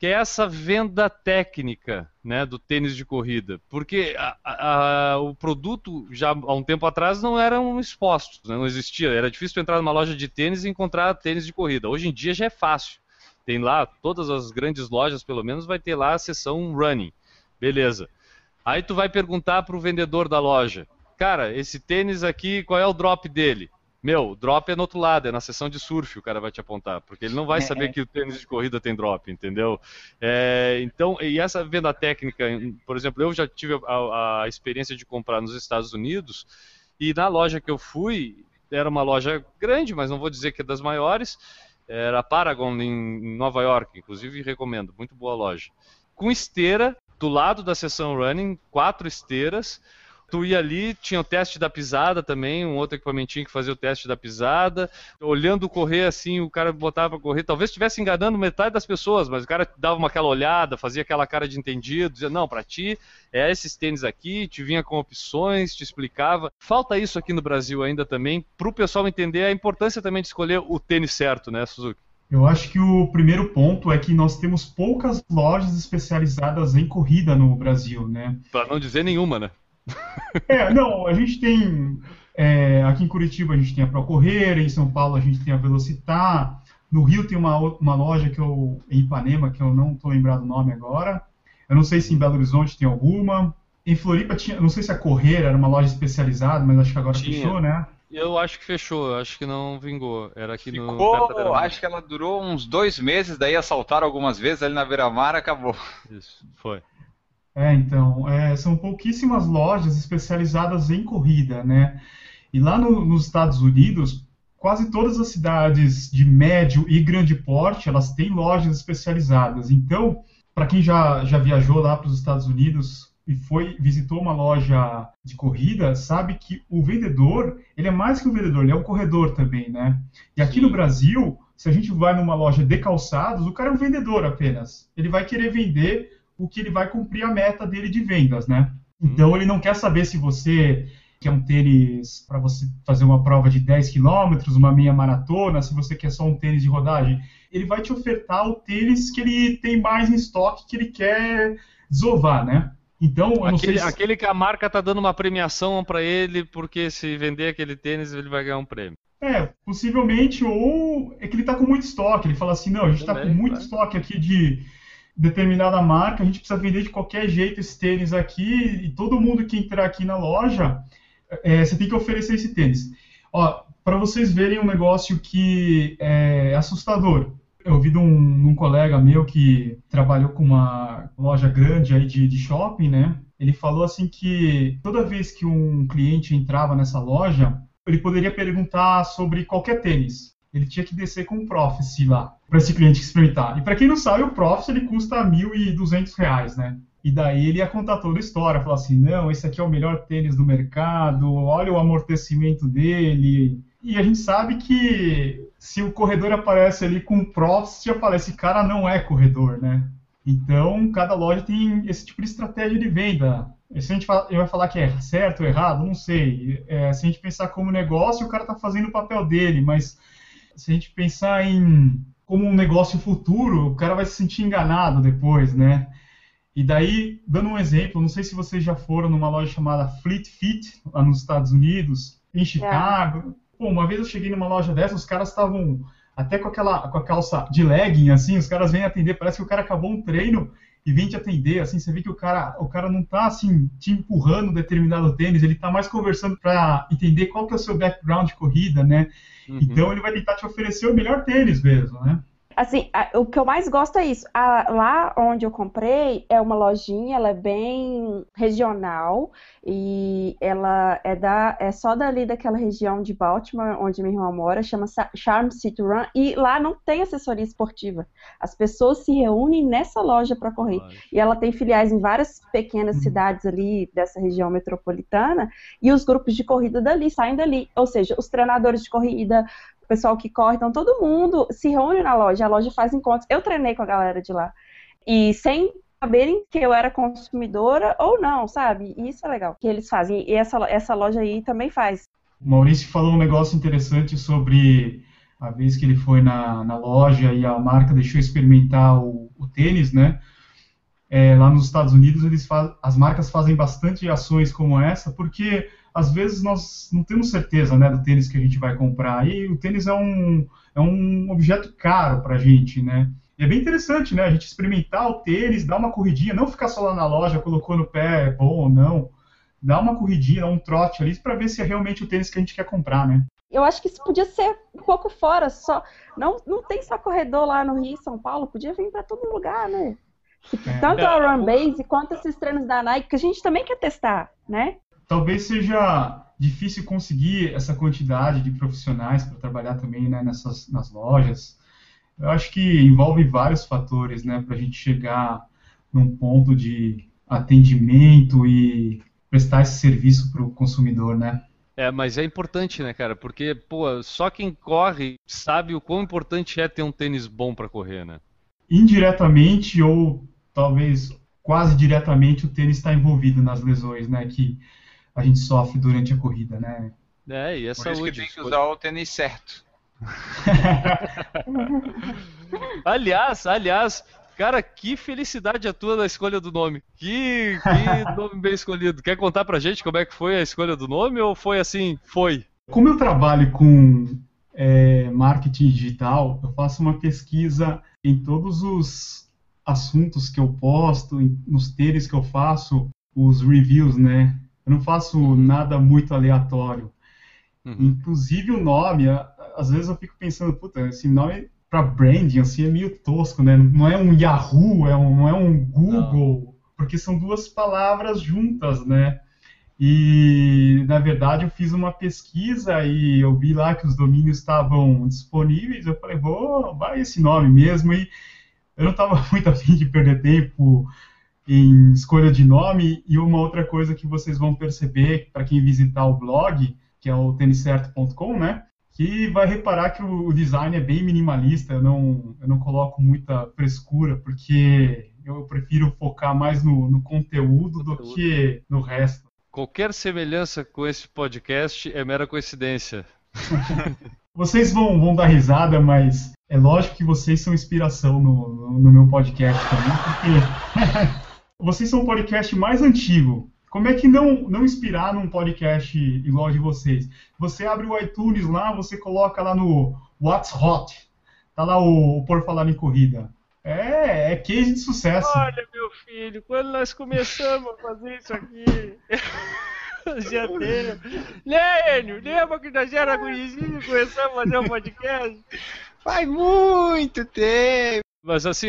que é essa venda técnica né, do tênis de corrida. Porque a, a, o produto, já há um tempo atrás, não eram expostos, né, não existia. Era difícil entrar numa loja de tênis e encontrar tênis de corrida. Hoje em dia já é fácil. Tem lá, todas as grandes lojas, pelo menos, vai ter lá a seção running. Beleza. Aí tu vai perguntar para o vendedor da loja, cara, esse tênis aqui, qual é o drop dele? Meu, drop é no outro lado, é na seção de surf o cara vai te apontar, porque ele não vai é, saber é. que o tênis de corrida tem drop, entendeu? É, então, e essa venda técnica, por exemplo, eu já tive a, a, experiência de comprar nos Estados Unidos, e na loja que eu fui, era uma loja grande, mas não vou dizer que é das maiores, era a Paragon em Nova York, inclusive recomendo, muito boa loja. Com esteira, do lado da seção running, quatro esteiras, tu ia ali, tinha o teste da pisada também, um outro equipamentinho que fazia o teste da pisada. Olhando correr assim, o cara botava pra correr. Talvez estivesse enganando metade das pessoas, mas o cara dava uma aquela olhada, fazia aquela cara de entendido, dizia, não, para ti é esses tênis aqui, te vinha com opções, te explicava. Falta isso aqui no Brasil ainda também, pro pessoal entender a importância também de escolher o tênis certo, né, Suzuki? Eu acho que o primeiro ponto é que nós temos poucas lojas especializadas em corrida no Brasil, né? Para não dizer nenhuma, né? É, não, a gente tem. É, aqui em Curitiba a gente tem a Procorrer, em São Paulo a gente tem a Velocitar, no Rio tem uma, uma loja que eu, em Ipanema, que eu não estou lembrado o nome agora. Eu não sei se em Belo Horizonte tem alguma. Em Floripa tinha, não sei se a Correr era uma loja especializada, mas acho que agora tinha. fechou, né? Eu acho que fechou, acho que não vingou. Era aqui Ficou, no. Acho que ela durou uns dois meses, daí assaltaram algumas vezes ali na Beira-Mar acabou. Isso, foi. É, então, é, são pouquíssimas lojas especializadas em corrida, né? E lá no, nos Estados Unidos, quase todas as cidades de médio e grande porte, elas têm lojas especializadas. Então, para quem já, já viajou lá para os Estados Unidos e foi visitou uma loja de corrida, sabe que o vendedor, ele é mais que um vendedor, ele é um corredor também, né? E aqui Sim. no Brasil, se a gente vai numa loja de calçados, o cara é um vendedor apenas. Ele vai querer vender o que ele vai cumprir a meta dele de vendas, né? Então ele não quer saber se você quer um tênis para você fazer uma prova de 10 quilômetros, uma meia maratona, se você quer só um tênis de rodagem. Ele vai te ofertar o tênis que ele tem mais em estoque, que ele quer desovar, né? Então, aquele, se... aquele, que a marca tá dando uma premiação para ele, porque se vender aquele tênis ele vai ganhar um prêmio. É, possivelmente, ou é que ele tá com muito estoque. Ele fala assim, não, a gente Também, tá com muito estoque aqui de determinada marca, a gente precisa vender de qualquer jeito esse tênis aqui, e todo mundo que entrar aqui na loja, é, você tem que oferecer esse tênis. Ó, para vocês verem um negócio que é assustador. Eu ouvi de um, um, colega meu que trabalhou com uma loja grande aí de, de shopping, né? Ele falou assim que toda vez que um cliente entrava nessa loja, ele poderia perguntar sobre qualquer tênis. Ele tinha que descer com um Prophecy lá, para esse cliente experimentar. E para quem não sabe, o Prophecy ele custa R$ 1.200, né? E daí ele ia contar toda a história, falar assim, não, esse aqui é o melhor tênis do mercado, olha o amortecimento dele. E a gente sabe que se o corredor aparece ali com Prophecy, já fala, esse cara não é corredor, né? Então, cada loja tem esse tipo de estratégia de venda. Se a gente vai falar que é certo ou errado, não sei. É, se a gente pensar como negócio, o cara está fazendo o papel dele, mas se a gente pensar em como um negócio futuro, o cara vai se sentir enganado depois, né? E daí, dando um exemplo, não sei se vocês já foram numa loja chamada Fleet Fit, lá nos Estados Unidos, em Chicago. É. Pô, uma vez eu cheguei numa loja dessa, os caras estavam até com aquela com a calça de legging, assim, os caras vêm atender, parece que o cara acabou um treino e vem te atender, assim, você vê que o cara, o cara não tá, assim, te empurrando determinado tênis, ele tá mais conversando para entender qual que é o seu background de corrida, né? Uhum. Então ele vai tentar te oferecer o melhor tênis mesmo, né? Assim, a, o que eu mais gosto é isso. A, lá onde eu comprei é uma lojinha, ela é bem regional e ela é da é só dali daquela região de Baltimore onde minha irmã mora, chama Charm City Run e lá não tem assessoria esportiva. As pessoas se reúnem nessa loja para correr e ela tem filiais em várias pequenas uhum. cidades ali dessa região metropolitana e os grupos de corrida dali saem dali, ou seja, os treinadores de corrida pessoal que corre, então todo mundo se reúne na loja, a loja faz encontros. Eu treinei com a galera de lá. E sem saberem que eu era consumidora ou não, sabe? E isso é legal que eles fazem. E essa, essa loja aí também faz. O Maurício falou um negócio interessante sobre a vez que ele foi na, na loja e a marca deixou experimentar o, o tênis, né? É, lá nos Estados Unidos, eles faz, as marcas fazem bastante ações como essa, porque às vezes nós não temos certeza né, do tênis que a gente vai comprar. E o tênis é um, é um objeto caro para a gente, né? E é bem interessante, né? A gente experimentar o tênis, dar uma corridinha, não ficar só lá na loja, colocou no pé, é bom ou não. Dar uma corridinha, um trote ali, para ver se é realmente o tênis que a gente quer comprar, né? Eu acho que isso podia ser um pouco fora, só não, não tem só corredor lá no Rio, São Paulo, podia vir para todo lugar, né? É. Tanto a Run Base quanto esses treinos da Nike, que a gente também quer testar, né? Talvez seja difícil conseguir essa quantidade de profissionais para trabalhar também né, nessas nas lojas. Eu acho que envolve vários fatores, né, para a gente chegar num ponto de atendimento e prestar esse serviço para o consumidor, né? É, mas é importante, né, cara? Porque, pô, só quem corre sabe o quão importante é ter um tênis bom para correr, né? Indiretamente ou talvez quase diretamente o tênis está envolvido nas lesões, né? Que a gente sofre durante a corrida, né? É, e a Por saúde. Isso que tem que usar o tênis certo. aliás, aliás, cara, que felicidade a tua da escolha do nome. Que, que nome bem escolhido. Quer contar pra gente como é que foi a escolha do nome ou foi assim, foi? Como eu trabalho com é, marketing digital, eu faço uma pesquisa em todos os assuntos que eu posto, nos tênis que eu faço, os reviews, né? Eu não faço uhum. nada muito aleatório. Uhum. Inclusive o nome, às vezes eu fico pensando, puta, esse nome para branding assim é meio tosco, né? Não é um Yahoo, é um, não é um Google, não. porque são duas palavras juntas, né? E, na verdade, eu fiz uma pesquisa e eu vi lá que os domínios estavam disponíveis. Eu falei, vou, vai esse nome mesmo. E eu não estava muito afim de perder tempo em escolha de nome. E uma outra coisa que vocês vão perceber, para quem visitar o blog, que é o têniscerto.com, né? Que vai reparar que o design é bem minimalista. Eu não, eu não coloco muita frescura, porque eu prefiro focar mais no, no conteúdo do que no resto. Qualquer semelhança com esse podcast é mera coincidência. vocês vão, vão dar risada, mas é lógico que vocês são inspiração no, no, no meu podcast também, porque vocês são o podcast mais antigo. Como é que não, não inspirar num podcast igual de vocês? Você abre o iTunes lá, você coloca lá no What's Hot. Tá lá o, o Por Falar em Corrida. É, é case de sucesso. Olha, meu filho, quando nós começamos a fazer isso aqui, já teve. Lênio, lembra que nós era gurizinho e começamos a fazer um podcast? Faz muito tempo. Mas assim,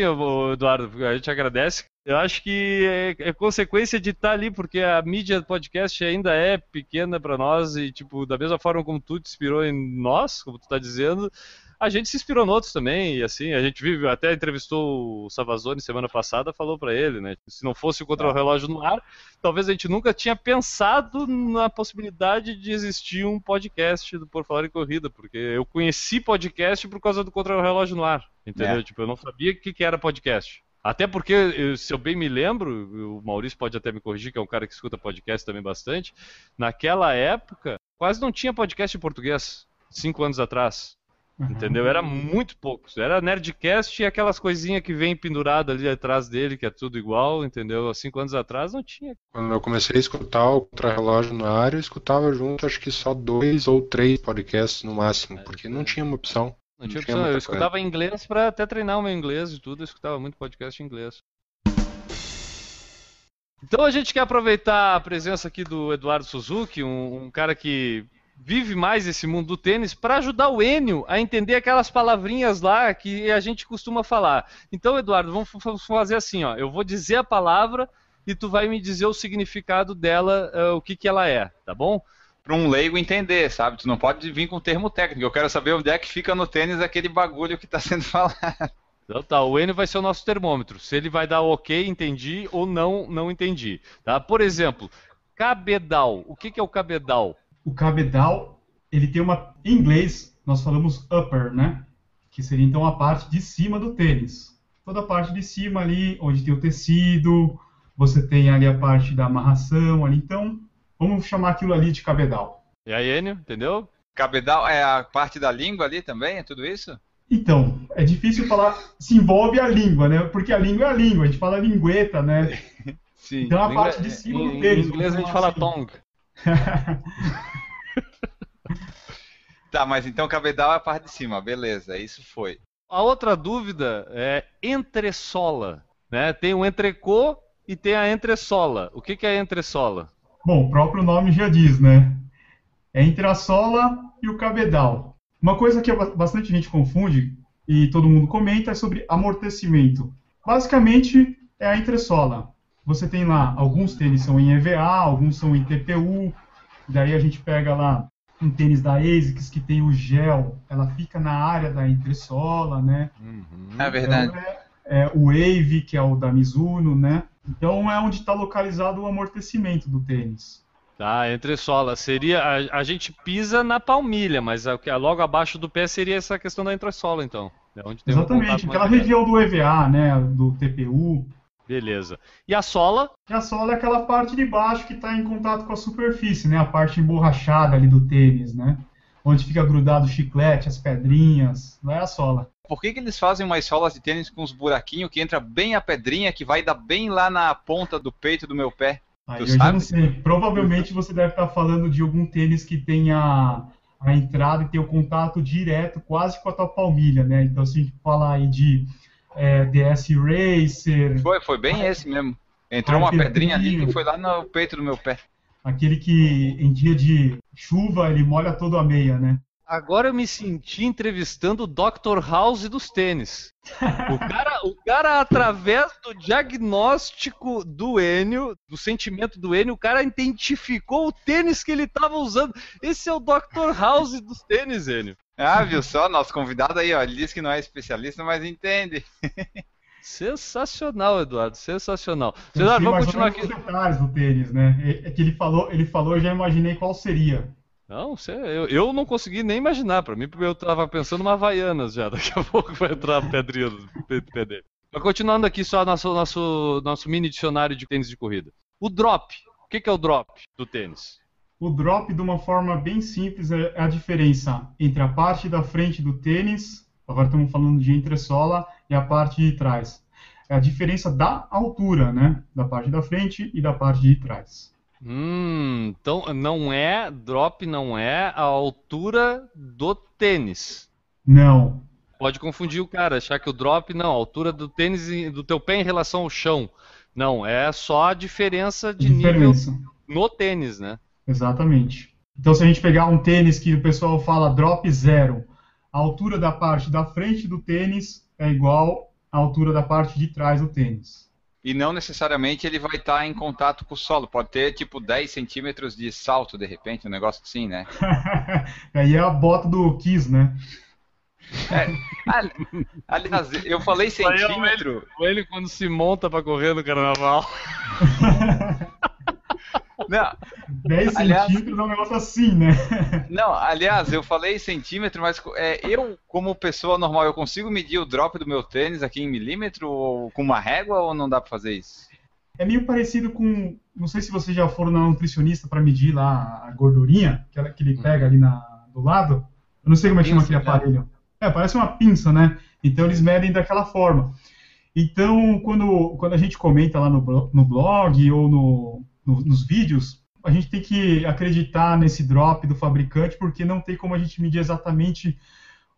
Eduardo, a gente agradece. Eu acho que é, é consequência de estar ali, porque a mídia podcast ainda é pequena para nós e, tipo, da mesma forma como tu te inspirou em nós, como tu está dizendo, a gente se inspirou em outros também, e assim, a gente vive, até entrevistou o Savazone semana passada, falou para ele, né? Se não fosse o contra o relógio no ar, talvez a gente nunca tinha pensado na possibilidade de existir um podcast do Por Falar em Corrida, porque eu conheci podcast por causa do contra o relógio no ar, entendeu? É. Tipo, eu não sabia o que, que era podcast. Até porque, se eu bem me lembro, o Maurício pode até me corrigir, que é um cara que escuta podcast também bastante, naquela época quase não tinha podcast em português, cinco anos atrás. Uhum. Entendeu? Era muito poucos. Era Nerdcast e aquelas coisinhas que vem pendurada ali atrás dele, que é tudo igual, entendeu? Há cinco anos atrás não tinha. Quando eu comecei a escutar o Contra-Relógio na área, eu escutava junto, acho que só dois ou três podcasts no máximo, porque não tinha uma opção. Não, tinha opção. Eu escutava em inglês para até treinar o meu inglês e tudo, eu escutava muito podcast em inglês. Então a gente quer aproveitar a presença aqui do Eduardo Suzuki, um, um cara que vive mais esse mundo do tênis para ajudar o Enio a entender aquelas palavrinhas lá que a gente costuma falar. Então, Eduardo, vamos fazer assim, ó. Eu vou dizer a palavra e tu vai me dizer o significado dela, uh, o que, que ela é, tá bom? Para um leigo entender, sabe? Tu não pode vir com termo técnico. Eu quero saber onde é que fica no tênis aquele bagulho que está sendo falado. Então tá, o Enio vai ser o nosso termômetro. Se ele vai dar ok, entendi, ou não, não entendi. Tá? Por exemplo, cabedal. O que, que é o cabedal? o cabedal, ele tem uma. Em inglês, nós falamos upper, né? Que seria então a parte de cima do tênis. Toda a parte de cima ali, onde tem o tecido, você tem ali a parte da amarração ali. Então, vamos chamar aquilo ali de cabedal. E aí, Enio, entendeu? Cabedal é a parte da língua ali também, é tudo isso? Então, é difícil falar, se envolve a língua, né? Porque a língua é a língua, a gente fala lingueta, né? Sim. Então a parte de cima do tênis. Em inglês a gente fala assim. tongue. tá, mas então cabedal é a parte de cima, beleza, isso foi. A outra dúvida é entressola, né? Tem o entrecô e tem a entressola. O que, que é entressola? Bom, o próprio nome já diz, né? É entre a sola e o cabedal. Uma coisa que bastante gente confunde e todo mundo comenta é sobre amortecimento. Basicamente é a entressola. Você tem lá, alguns tênis são em EVA, alguns são em TPU, daí a gente pega lá um tênis da ASICS que tem o gel, ela fica na área da entressola, né? Uhum. É verdade. Então, é, é, o Wave, que é o da Mizuno, né? Então é onde está localizado o amortecimento do tênis. Tá, entressola. Seria. A, a, gente pisa na palmilha, mas a, a, logo abaixo do pé seria essa questão da entressola, então. É Exatamente, aquela região do EVA, né? Do TPU. Beleza. E a sola? E a sola é aquela parte de baixo que está em contato com a superfície, né? A parte emborrachada ali do tênis, né? Onde fica grudado o chiclete, as pedrinhas. Lá é a sola. Por que, que eles fazem umas solas de tênis com uns buraquinhos que entra bem a pedrinha, que vai dar bem lá na ponta do peito do meu pé? Aí eu sabe? não sei. Provavelmente você deve estar falando de algum tênis que tenha a entrada e tem o contato direto quase com a tua palmilha, né? Então se a gente falar aí de é, DS Racer. Foi, foi bem esse mesmo. Entrou uma pedrinha ali que foi lá no peito do meu pé. Aquele que em dia de chuva ele molha todo a meia, né? Agora eu me senti entrevistando o Dr. House dos tênis. O cara, o cara, através do diagnóstico do Enio, do sentimento do Enio, o cara identificou o tênis que ele estava usando. Esse é o Dr. House dos tênis, Enio. Ah, viu só? Nosso convidado aí, ó, ele disse que não é especialista, mas entende. Sensacional, Eduardo, sensacional. Eduardo, vamos continuar aqui. os detalhes do tênis, né? É é que ele falou, ele falou, eu já imaginei qual seria. Não, eu, eu não consegui nem imaginar. Pra mim, eu tava pensando uma Havaianas já. Daqui a pouco vai entrar a pedrinha do pé. Mas continuando aqui só nosso, nosso, nosso mini dicionário de tênis de corrida. O drop. O que, que é o drop do tênis? O drop, de uma forma bem simples, é a diferença entre a parte da frente do tênis, agora estamos falando de entressola, e a parte de trás. É a diferença da altura, né? Da parte da frente e da parte de trás. Hum, então não é, drop não é a altura do tênis. Não. Pode confundir o cara, achar que o drop, não, a altura do tênis, do teu pé em relação ao chão. Não, é só a diferença de nível diferença. no tênis, né? Exatamente. Então, se a gente pegar um tênis que o pessoal fala drop zero, a altura da parte da frente do tênis é igual à altura da parte de trás do tênis. E não necessariamente ele vai estar em contato com o solo. Pode ter tipo 10 centímetros de salto, de repente, um negócio assim, né? Aí é a bota do Kiss, né? Ali- Aliás, eu falei é centímetro. Ou ele quando se monta pra correr no carnaval. Não, 10 Aliás- centímetros é um negócio assim, né? não, aliás, eu falei centímetro, mas é, eu, como pessoa normal, eu consigo medir o drop do meu tênis aqui em milímetro ou com uma régua ou não dá pra fazer isso? É meio parecido com. Não sei se vocês já foram na nutricionista para medir lá a gordurinha que, ela- que ele pega ali na, do lado. Eu não sei como é que chama aquele né? aparelho. É, parece uma pinça, né? Então eles medem daquela forma. Então, quando, quando a gente comenta lá no, no blog ou no, no- nos vídeos, a gente tem que acreditar nesse drop do fabricante, porque não tem como a gente medir exatamente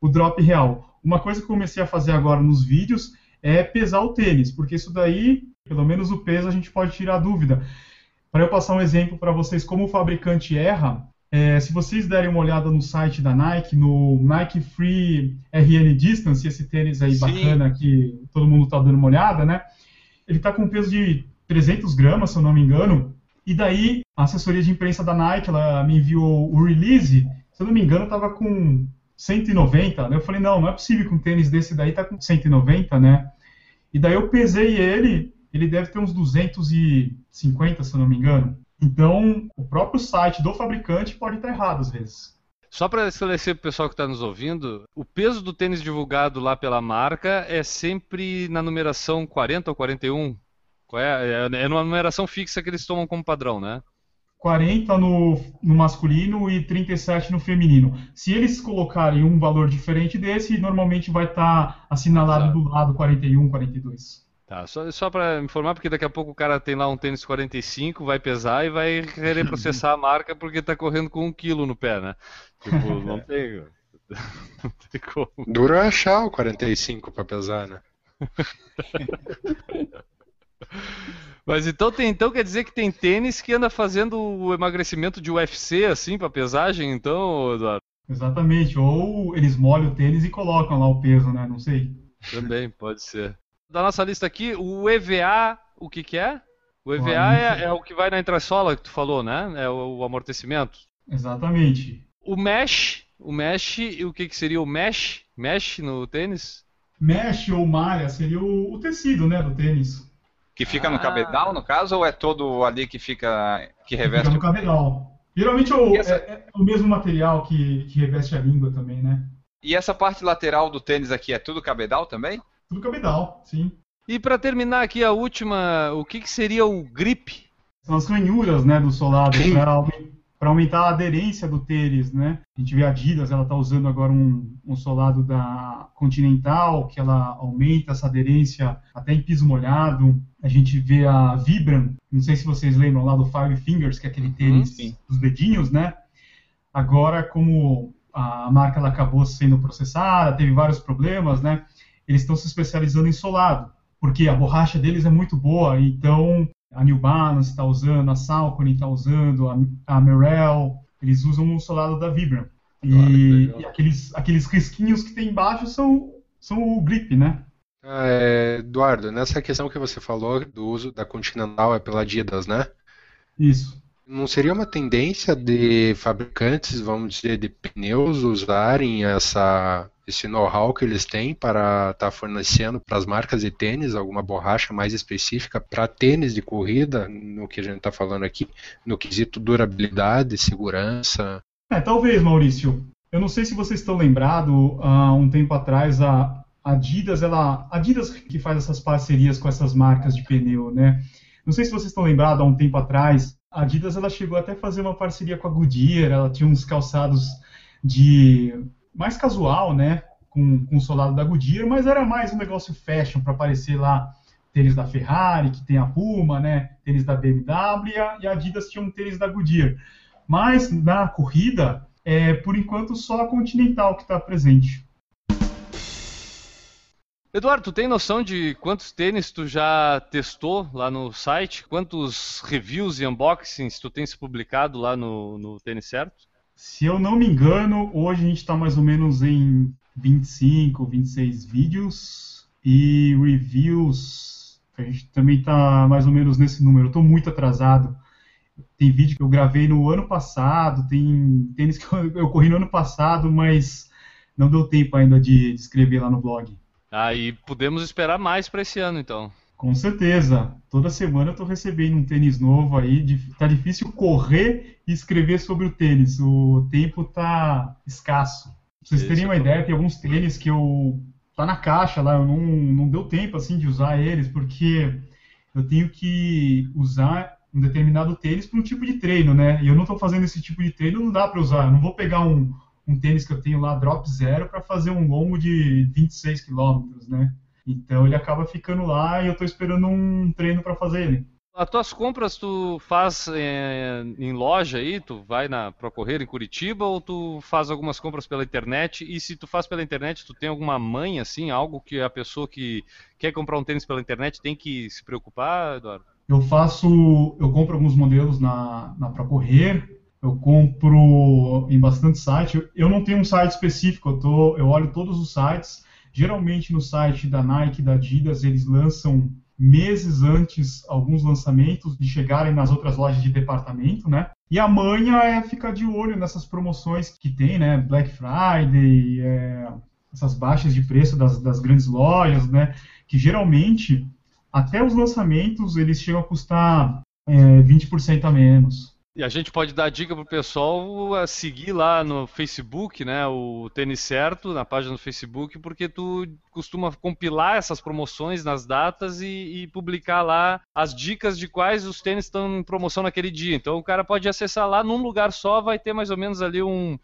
o drop real. Uma coisa que eu comecei a fazer agora nos vídeos é pesar o tênis, porque isso daí, pelo menos o peso, a gente pode tirar dúvida. Para eu passar um exemplo para vocês como o fabricante erra, é, se vocês derem uma olhada no site da Nike, no Nike Free RN Distance, esse tênis aí Sim. bacana que todo mundo está dando uma olhada, né? Ele está com um peso de 300 gramas, se eu não me engano. E daí, a assessoria de imprensa da Nike, ela me enviou o release, se eu não me engano, estava com 190, né? Eu falei, não, não é possível que um tênis desse daí tá com 190, né? E daí eu pesei ele, ele deve ter uns 250, se eu não me engano. Então, o próprio site do fabricante pode estar errado às vezes. Só para esclarecer para o pessoal que está nos ouvindo, o peso do tênis divulgado lá pela marca é sempre na numeração 40 ou 41? Qual é? É é numa numeração fixa que eles tomam como padrão, né? 40 no, no masculino e 37 no feminino. Se eles colocarem um valor diferente desse, normalmente vai estar assinalado Exato. do lado 41, 42. Tá, só, só para informar, porque daqui a pouco o cara tem lá um tênis 45, vai pesar e vai querer processar a marca porque tá correndo com um quilo no pé, né? Tipo, não tem, não tem como. Duro é achar o 45 pra pesar, né? Mas então tem, então quer dizer que tem tênis que anda fazendo o emagrecimento de UFC assim para pesagem, então, Eduardo? Exatamente. Ou eles molham o tênis e colocam lá o peso, né? Não sei. Também pode ser. Da nossa lista aqui, o EVA, o que que é? O EVA Olha, é, é o que vai na entressola que tu falou, né? É o, o amortecimento. Exatamente. O mesh, o mesh, e o que que seria o mesh? Mesh no tênis? Mesh ou malha seria o, o tecido, né, do tênis. Que fica no Ah. cabedal, no caso, ou é todo ali que fica. que Fica reveste no o cabedal. Geralmente é o, E essa- é- é o mesmo material que, que reveste a língua também, né? E essa parte lateral do tênis aqui é tudo cabedal também? Tudo cabedal, sim. E para terminar aqui a última, o que que seria o grip? São as ranhuras, né, do solado para aumentar a aderência do tênis, né? A gente vê a Adidas, ela está usando agora um, um solado da Continental, que ela aumenta essa aderência até em piso molhado. A gente vê a Vibram, não sei se vocês lembram lá do Five Fingers, que é aquele tênis sim. dos dedinhos, né? Agora, como a marca ela acabou sendo processada, teve vários problemas, né? Eles estão se especializando em solado, porque a borracha deles é muito boa, então a New Balance está usando, a Saucony está usando, a, a Merrell, eles usam o solado da Vibram. E, e aqueles, aqueles risquinhos que tem embaixo são, são o grip, né? Ah, é, Eduardo, nessa questão que você falou do uso da Continental é pela Adidas, né? Isso. Não seria uma tendência de fabricantes, vamos dizer, de pneus usarem essa, esse know-how que eles têm para estar tá fornecendo para as marcas de tênis alguma borracha mais específica para tênis de corrida, no que a gente está falando aqui, no quesito durabilidade, segurança? É, talvez, Maurício. Eu não sei se vocês estão lembrados, há um tempo atrás a Adidas, ela, Adidas que faz essas parcerias com essas marcas de pneu, né? Não sei se vocês estão lembrados, há um tempo atrás, a Adidas ela chegou até a fazer uma parceria com a Goodyear, ela tinha uns calçados de mais casual, né, com, com o solado da Goodyear, mas era mais um negócio fashion para aparecer lá tênis da Ferrari, que tem a Puma, né, tênis da BMW e a Adidas tinha um tênis da Goodyear. Mas na corrida, é, por enquanto só a Continental que está presente. Eduardo, tu tem noção de quantos tênis tu já testou lá no site? Quantos reviews e unboxings tu tens publicado lá no, no Tênis Certo? Se eu não me engano, hoje a gente está mais ou menos em 25, 26 vídeos e reviews. A gente também está mais ou menos nesse número. Eu estou muito atrasado. Tem vídeo que eu gravei no ano passado, tem tênis que eu, eu corri no ano passado, mas não deu tempo ainda de, de escrever lá no blog. Ah, e podemos esperar mais para esse ano, então. Com certeza. Toda semana eu estou recebendo um tênis novo aí. Tá difícil correr e escrever sobre o tênis. O tempo tá escasso. Pra vocês Esse terem uma é ideia, tem alguns tênis que eu tá na caixa lá, eu não, não deu tempo assim de usar eles, porque eu tenho que usar um determinado tênis para um tipo de treino, né? E eu não estou fazendo esse tipo de treino, não dá para usar. Eu não vou pegar um, um tênis que eu tenho lá, drop zero, para fazer um longo de 26 quilômetros, né? Então ele acaba ficando lá e eu estou esperando um treino para fazer ele. As tuas compras tu faz é, em loja aí? Tu vai na Procorrer em Curitiba ou tu faz algumas compras pela internet? E se tu faz pela internet, tu tem alguma mãe assim, algo que a pessoa que quer comprar um tênis pela internet tem que se preocupar, Eduardo? Eu faço, eu compro alguns modelos na, na Procorrer, eu compro em bastante site. Eu não tenho um site específico, eu, tô, eu olho todos os sites. Geralmente no site da Nike, da Adidas, eles lançam meses antes alguns lançamentos de chegarem nas outras lojas de departamento, né? E a manha é ficar de olho nessas promoções que tem, né? Black Friday, é, essas baixas de preço das, das grandes lojas, né? Que geralmente, até os lançamentos, eles chegam a custar é, 20% a menos. E a gente pode dar dica pro pessoal a seguir lá no Facebook, né, o Tênis Certo, na página do Facebook, porque tu costuma compilar essas promoções nas datas e, e publicar lá as dicas de quais os tênis estão em promoção naquele dia. Então o cara pode acessar lá num lugar só, vai ter mais ou menos ali um,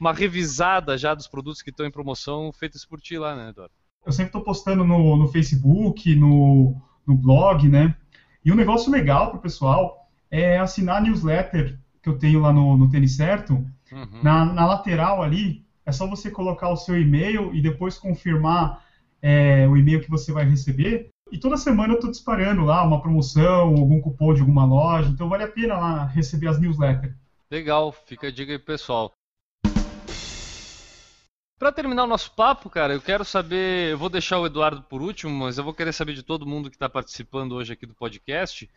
uma revisada já dos produtos que estão em promoção feitos por ti lá, né, Eduardo? Eu sempre estou postando no, no Facebook, no, no blog, né? E um negócio legal pro pessoal é assinar a newsletter que eu tenho lá no, no Tênis Certo. Uhum. Na, na, lateral ali, é só você colocar o seu e-mail e depois confirmar é, o e-mail que você vai receber. E toda semana eu estou disparando lá uma promoção, algum cupom de alguma loja, então vale a pena lá receber as newsletters. Legal, fica a dica aí, pessoal. Para terminar o nosso papo, cara, eu quero saber. Eu vou deixar o Eduardo por último, mas eu vou querer saber de todo mundo que está participando hoje aqui do podcast.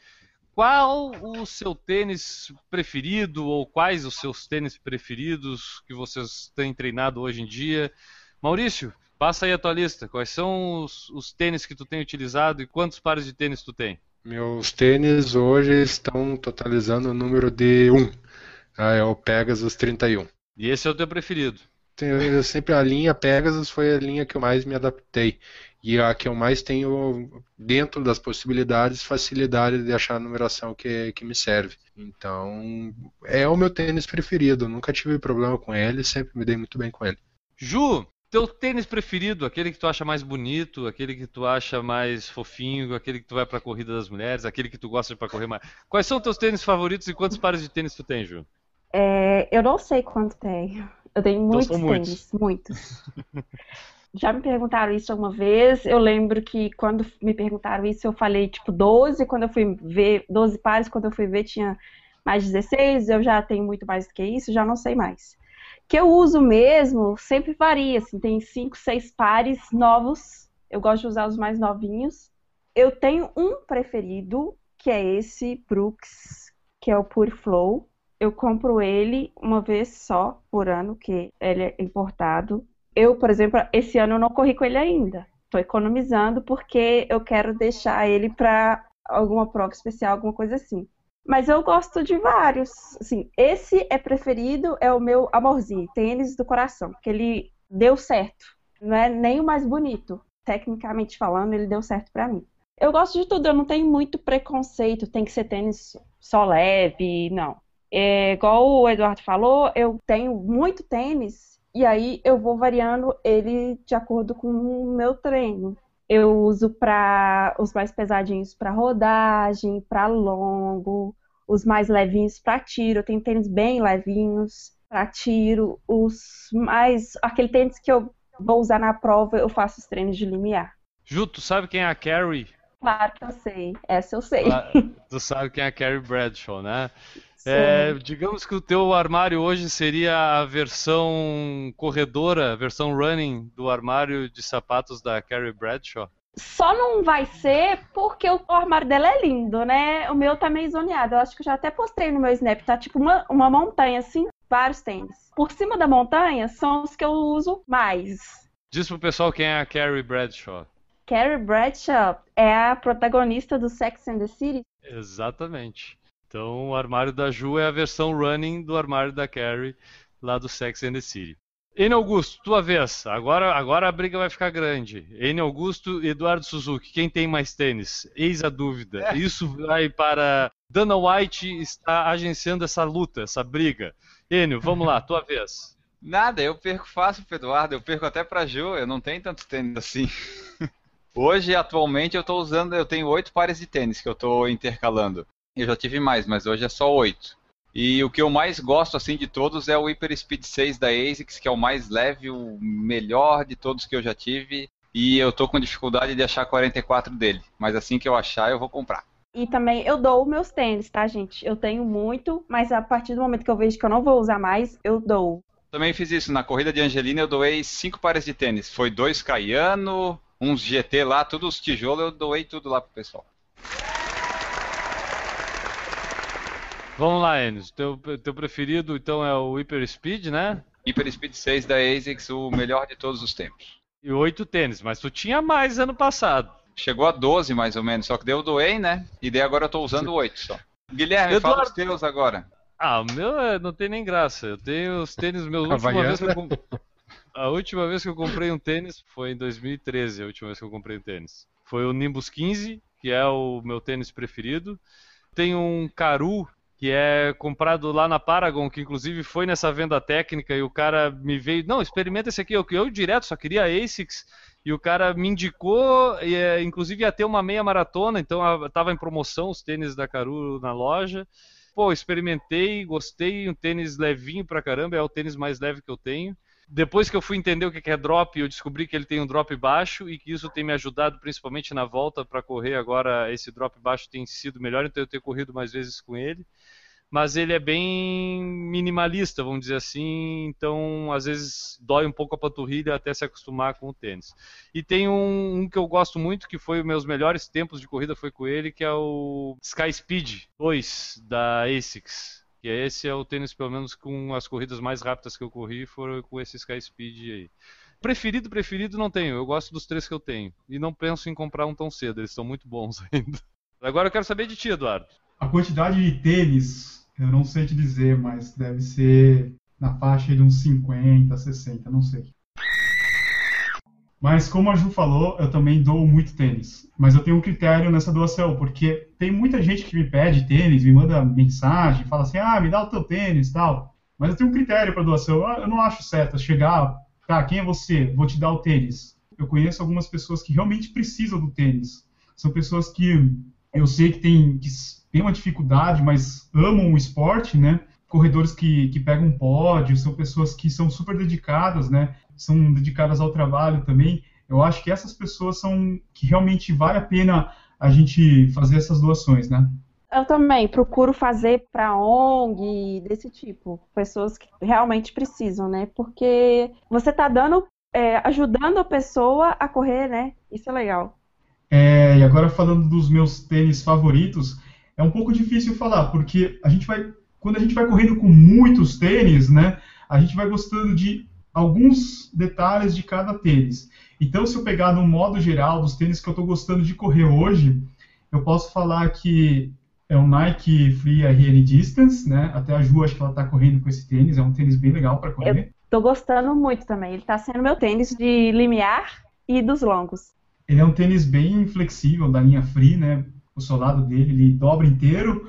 Qual o seu tênis preferido ou quais os seus tênis preferidos que vocês têm treinado hoje em dia? Maurício, passa aí a tua lista. Quais são os, os tênis que tu tem utilizado e quantos pares de tênis tu tem? Meus tênis hoje estão totalizando o número de 1. Ah, é o Pegasus 31. E esse é o teu preferido? Eu sempre a linha Pegasus foi a linha que eu mais me adaptei e a que eu mais tenho dentro das possibilidades facilidade de achar a numeração que, que me serve. Então é o meu tênis preferido, nunca tive problema com ele, sempre me dei muito bem com ele. Ju, teu tênis preferido, aquele que tu acha mais bonito, aquele que tu acha mais fofinho, aquele que tu vai para a corrida das mulheres, aquele que tu gosta de para correr mais. Quais são teus tênis favoritos e quantos pares de tênis tu tem, Ju? É, eu não sei quanto tenho. Eu tenho então muitos tênis, muitos. já me perguntaram isso alguma vez. Eu lembro que quando me perguntaram isso, eu falei tipo 12, quando eu fui ver, 12 pares, quando eu fui ver tinha mais 16, eu já tenho muito mais do que isso, já não sei mais. que eu uso mesmo sempre varia, assim, tem cinco, seis pares novos. Eu gosto de usar os mais novinhos. Eu tenho um preferido, que é esse Brooks, que é o Pure Flow. Eu compro ele uma vez só por ano, que ele é importado. Eu, por exemplo, esse ano eu não corri com ele ainda. Estou economizando porque eu quero deixar ele para alguma prova especial, alguma coisa assim. Mas eu gosto de vários. Assim, esse é preferido, é o meu amorzinho, tênis do coração, que ele deu certo. Não é nem o mais bonito. Tecnicamente falando, ele deu certo para mim. Eu gosto de tudo, eu não tenho muito preconceito, tem que ser tênis só leve, não. É, igual o Eduardo falou, eu tenho muito tênis e aí eu vou variando ele de acordo com o meu treino. Eu uso para os mais pesadinhos para rodagem, para longo, os mais levinhos para tiro. Eu tenho tênis bem levinhos para tiro, os mais aquele tênis que eu vou usar na prova, eu faço os treinos de limiar. Ju, tu sabe quem é a Carrie? Claro que eu sei. Essa eu sei. Tu sabe quem é a Carrie Bradshaw, né? É, digamos que o teu armário hoje seria a versão corredora, a versão running do armário de sapatos da Carrie Bradshaw? Só não vai ser porque o armário dela é lindo, né? O meu tá meio zoneado. Eu acho que eu já até postei no meu Snap. Tá tipo uma, uma montanha, assim, vários tênis. Por cima da montanha são os que eu uso mais. Diz pro pessoal quem é a Carrie Bradshaw. Carrie Bradshaw é a protagonista do Sex and the City. Exatamente. Então, o armário da Ju é a versão running do armário da Carrie, lá do Sex and the City. N. Augusto, tua vez. Agora, agora a briga vai ficar grande. N. Augusto e Eduardo Suzuki. Quem tem mais tênis? Eis a dúvida. É. Isso vai para. Dana White está agenciando essa luta, essa briga. Enio, vamos lá, tua vez. Nada, eu perco fácil pro Eduardo, eu perco até pra Ju, eu não tenho tanto tênis assim. Hoje, atualmente, eu estou usando, eu tenho oito pares de tênis que eu estou intercalando. Eu já tive mais, mas hoje é só oito. E o que eu mais gosto assim de todos é o Hyper Speed 6 da ASICS, que é o mais leve, o melhor de todos que eu já tive. E eu tô com dificuldade de achar 44 dele. Mas assim que eu achar, eu vou comprar. E também eu dou meus tênis, tá, gente? Eu tenho muito, mas a partir do momento que eu vejo que eu não vou usar mais, eu dou. Também fiz isso. Na corrida de Angelina eu doei cinco pares de tênis. Foi dois Caiano, uns GT lá, todos os tijolos, eu doei tudo lá pro pessoal. Vamos lá, Enes. Teu, teu preferido então é o Hyper Speed, né? Hyper Speed 6 da ASICS, o melhor de todos os tempos. E oito tênis, mas tu tinha mais ano passado. Chegou a 12 mais ou menos, só que deu doei, né? E daí agora eu tô usando oito só. Guilherme, Eduardo... fala os teus agora. Ah, o meu é, não tem nem graça. Eu tenho os tênis meus última vez que eu A última vez que eu comprei um tênis foi em 2013, a última vez que eu comprei um tênis. Foi o Nimbus 15, que é o meu tênis preferido. Tem um Caru que é comprado lá na Paragon, que inclusive foi nessa venda técnica e o cara me veio, não, experimenta esse aqui, eu, eu direto só queria ASICS e o cara me indicou, e, é, inclusive ia ter uma meia maratona, então estava em promoção os tênis da Caru na loja. Pô, experimentei, gostei, um tênis levinho pra caramba, é o tênis mais leve que eu tenho. Depois que eu fui entender o que é drop, eu descobri que ele tem um drop baixo e que isso tem me ajudado principalmente na volta para correr. Agora esse drop baixo tem sido melhor, então eu tenho corrido mais vezes com ele. Mas ele é bem minimalista, vamos dizer assim, então às vezes dói um pouco a panturrilha até se acostumar com o tênis. E tem um, um que eu gosto muito, que foi os meus melhores tempos de corrida foi com ele, que é o Sky Speed 2 da ASICS que esse é o tênis, pelo menos com as corridas mais rápidas que eu corri, foram com esse Sky Speed aí. Preferido, preferido não tenho. Eu gosto dos três que eu tenho. E não penso em comprar um tão cedo, eles estão muito bons ainda. Agora eu quero saber de ti, Eduardo. A quantidade de tênis, eu não sei te dizer, mas deve ser na faixa de uns 50, 60, não sei. Mas como a Ju falou, eu também dou muito tênis. Mas eu tenho um critério nessa doação, porque tem muita gente que me pede tênis, me manda mensagem, fala assim, ah, me dá o teu tênis tal. Mas eu tenho um critério para doação. Eu não acho certo chegar, tá, quem é você? Vou te dar o tênis. Eu conheço algumas pessoas que realmente precisam do tênis. São pessoas que eu sei que tem, que tem uma dificuldade, mas amam o esporte, né? Corredores que, que pegam pódio, são pessoas que são super dedicadas, né? são dedicadas ao trabalho também. Eu acho que essas pessoas são que realmente vale a pena a gente fazer essas doações, né? Eu também procuro fazer para ONG desse tipo, pessoas que realmente precisam, né? Porque você está dando, é, ajudando a pessoa a correr, né? Isso é legal. É, e agora falando dos meus tênis favoritos, é um pouco difícil falar, porque a gente vai, quando a gente vai correndo com muitos tênis, né? A gente vai gostando de alguns detalhes de cada tênis. Então, se eu pegar no modo geral dos tênis que eu estou gostando de correr hoje, eu posso falar que é um Nike Free RN Distance, né? Até a Ju, acho que ela está correndo com esse tênis, é um tênis bem legal para correr. Estou gostando muito também. Ele está sendo meu tênis de limiar e dos longos. Ele é um tênis bem flexível, da linha Free, né? O solado dele, ele dobra inteiro,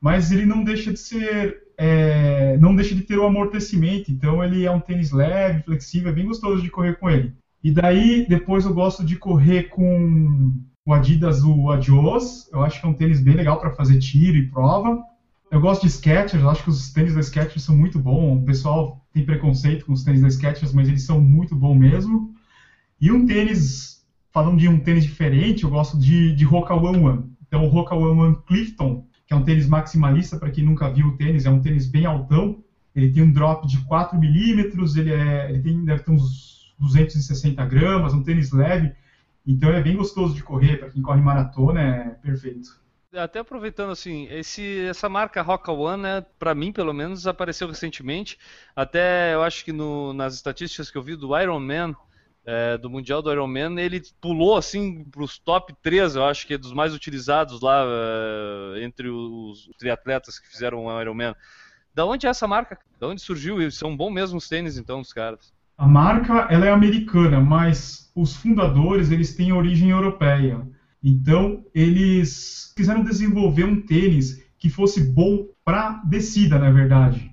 mas ele não deixa de ser, é, não deixa de ter o amortecimento. Então ele é um tênis leve, flexível, é bem gostoso de correr com ele. E daí, depois eu gosto de correr com o Adidas, o Adios. Eu acho que é um tênis bem legal para fazer tiro e prova. Eu gosto de Skechers, acho que os tênis da Skechers são muito bons. O pessoal tem preconceito com os tênis da Skechers, mas eles são muito bons mesmo. E um tênis, falando de um tênis diferente, eu gosto de, de Roca One One. Então, o Roca One Clifton, que é um tênis maximalista, para quem nunca viu o tênis, é um tênis bem altão. Ele tem um drop de 4 milímetros, ele, é, ele tem, deve ter uns 260 gramas, um tênis leve. Então é bem gostoso de correr, para quem corre maratona é perfeito. Até aproveitando assim, esse, essa marca Roca One, né, para mim pelo menos, apareceu recentemente. Até eu acho que no, nas estatísticas que eu vi do Ironman, é, do Mundial do Ironman, ele pulou assim para os top 3, eu acho que é dos mais utilizados lá é, entre os triatletas que fizeram o Ironman. Da onde é essa marca? Da onde surgiu? E são bons mesmo os tênis então, os caras. A marca ela é americana, mas os fundadores eles têm origem europeia. Então eles quiseram desenvolver um tênis que fosse bom para descida, na verdade.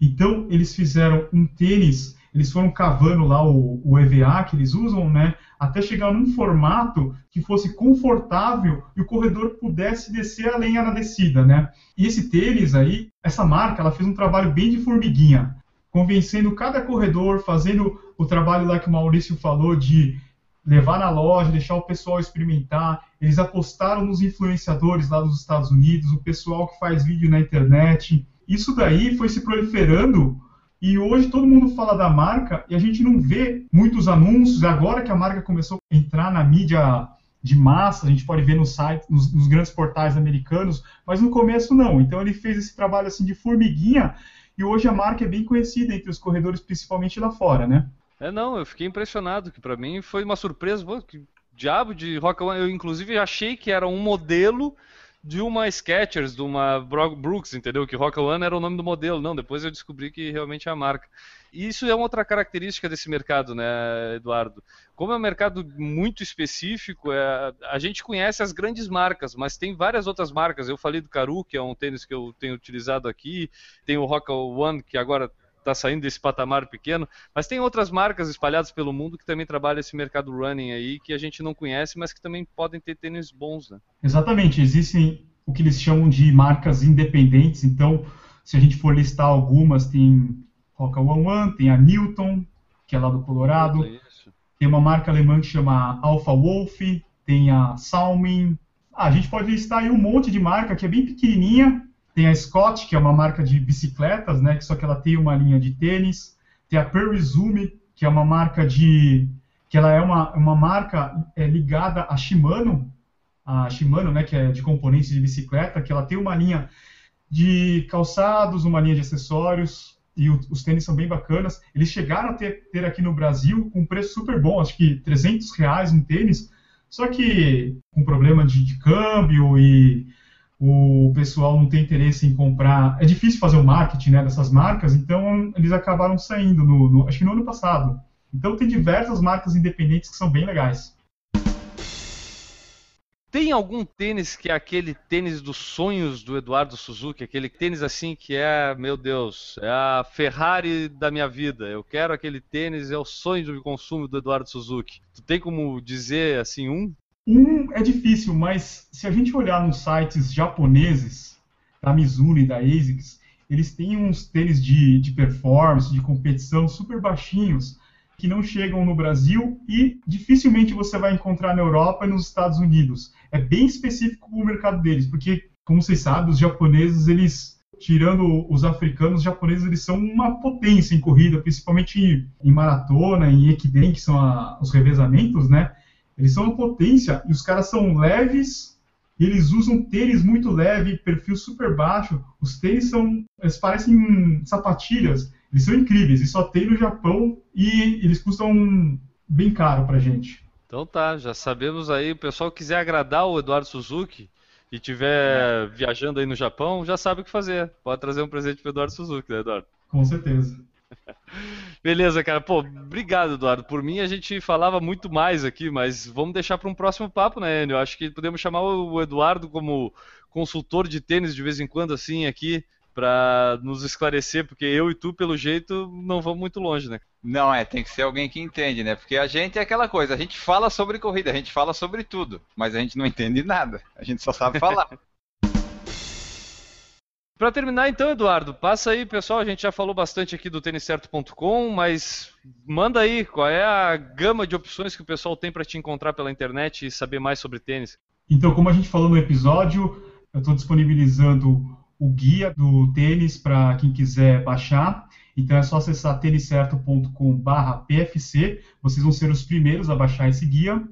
Então eles fizeram um tênis, eles foram cavando lá o, o EVA que eles usam, né, até chegar num formato que fosse confortável e o corredor pudesse descer a lenha na descida, né? E esse tênis aí, essa marca, ela fez um trabalho bem de formiguinha convencendo cada corredor, fazendo o trabalho lá que o Maurício falou de levar na loja, deixar o pessoal experimentar. Eles apostaram nos influenciadores lá dos Estados Unidos, o pessoal que faz vídeo na internet. Isso daí foi se proliferando e hoje todo mundo fala da marca e a gente não vê muitos anúncios. Agora que a marca começou a entrar na mídia de massa, a gente pode ver no site, nos, nos grandes portais americanos, mas no começo não. Então ele fez esse trabalho assim de formiguinha e hoje a marca é bem conhecida entre os corredores, principalmente lá fora, né? É, não, eu fiquei impressionado, que para mim foi uma surpresa. Pô, que diabo de Rock One. Eu, inclusive, achei que era um modelo de uma Skechers, de uma Brooks, entendeu? Que Rock One era o nome do modelo. Não, depois eu descobri que realmente é a marca. E isso é uma outra característica desse mercado, né, Eduardo? Como é um mercado muito específico, é, a gente conhece as grandes marcas, mas tem várias outras marcas. Eu falei do Caru, que é um tênis que eu tenho utilizado aqui, tem o Rock One, que agora está saindo desse patamar pequeno, mas tem outras marcas espalhadas pelo mundo que também trabalham esse mercado running aí, que a gente não conhece, mas que também podem ter tênis bons, né? Exatamente, existem o que eles chamam de marcas independentes, então se a gente for listar algumas, tem Roca One One, tem a Newton, que é lá do Colorado. Tem uma marca alemã que chama Alpha Wolf, tem a Salmin. Ah, a gente pode listar aí um monte de marca que é bem pequenininha. Tem a Scott, que é uma marca de bicicletas, né, que só que ela tem uma linha de tênis. Tem a Perizume, que é uma marca de que ela é uma, uma marca é, ligada a Shimano, a Shimano, né, que é de componentes de bicicleta, que ela tem uma linha de calçados, uma linha de acessórios, e o, os tênis são bem bacanas. Eles chegaram a ter, ter, aqui no Brasil com um preço super bom, acho que 300 reais um tênis, só que com problema de, de câmbio e o pessoal não tem interesse em comprar. É difícil fazer o marketing né, dessas marcas, então eles acabaram saindo, no, no, acho que no ano passado. Então tem diversas marcas independentes que são bem legais. Tem algum tênis que é aquele tênis dos sonhos do Eduardo Suzuki, aquele tênis assim que é, meu Deus, é a Ferrari da minha vida. Eu quero aquele tênis, é o sonho de consumo do Eduardo Suzuki. Tu tem como dizer assim um? Um é difícil, mas se a gente olhar nos sites japoneses da Mizuno e da ASICS, eles têm uns tênis de, de performance, de competição super baixinhos, que não chegam no Brasil e dificilmente você vai encontrar na Europa e nos Estados Unidos. É bem específico o mercado deles, porque como vocês sabem, os japoneses, eles tirando os africanos, os japoneses eles são uma potência em corrida, principalmente em maratona, em equidem, que são a, os revezamentos, né? Eles são uma potência e os caras são leves, eles usam tênis muito leve, perfil super baixo. Os tênis são, eles parecem sapatilhas, eles são incríveis e só tem no Japão e eles custam bem caro pra gente. Então tá, já sabemos aí, o pessoal quiser agradar o Eduardo Suzuki e tiver viajando aí no Japão, já sabe o que fazer. Pode trazer um presente pro Eduardo Suzuki, né, Eduardo? Com certeza. Beleza, cara. Pô, obrigado, Eduardo. Por mim, a gente falava muito mais aqui, mas vamos deixar para um próximo papo, né, Enio? Acho que podemos chamar o Eduardo como consultor de tênis de vez em quando, assim, aqui, para nos esclarecer, porque eu e tu, pelo jeito, não vamos muito longe, né? Não, é, tem que ser alguém que entende, né? Porque a gente é aquela coisa, a gente fala sobre corrida, a gente fala sobre tudo, mas a gente não entende nada, a gente só sabe falar. Para terminar, então, Eduardo, passa aí, pessoal. A gente já falou bastante aqui do têniscerto.com, mas manda aí qual é a gama de opções que o pessoal tem para te encontrar pela internet e saber mais sobre tênis. Então, como a gente falou no episódio, eu estou disponibilizando o guia do tênis para quem quiser baixar. Então é só acessar têniscerto.com/pfc. Vocês vão ser os primeiros a baixar esse guia.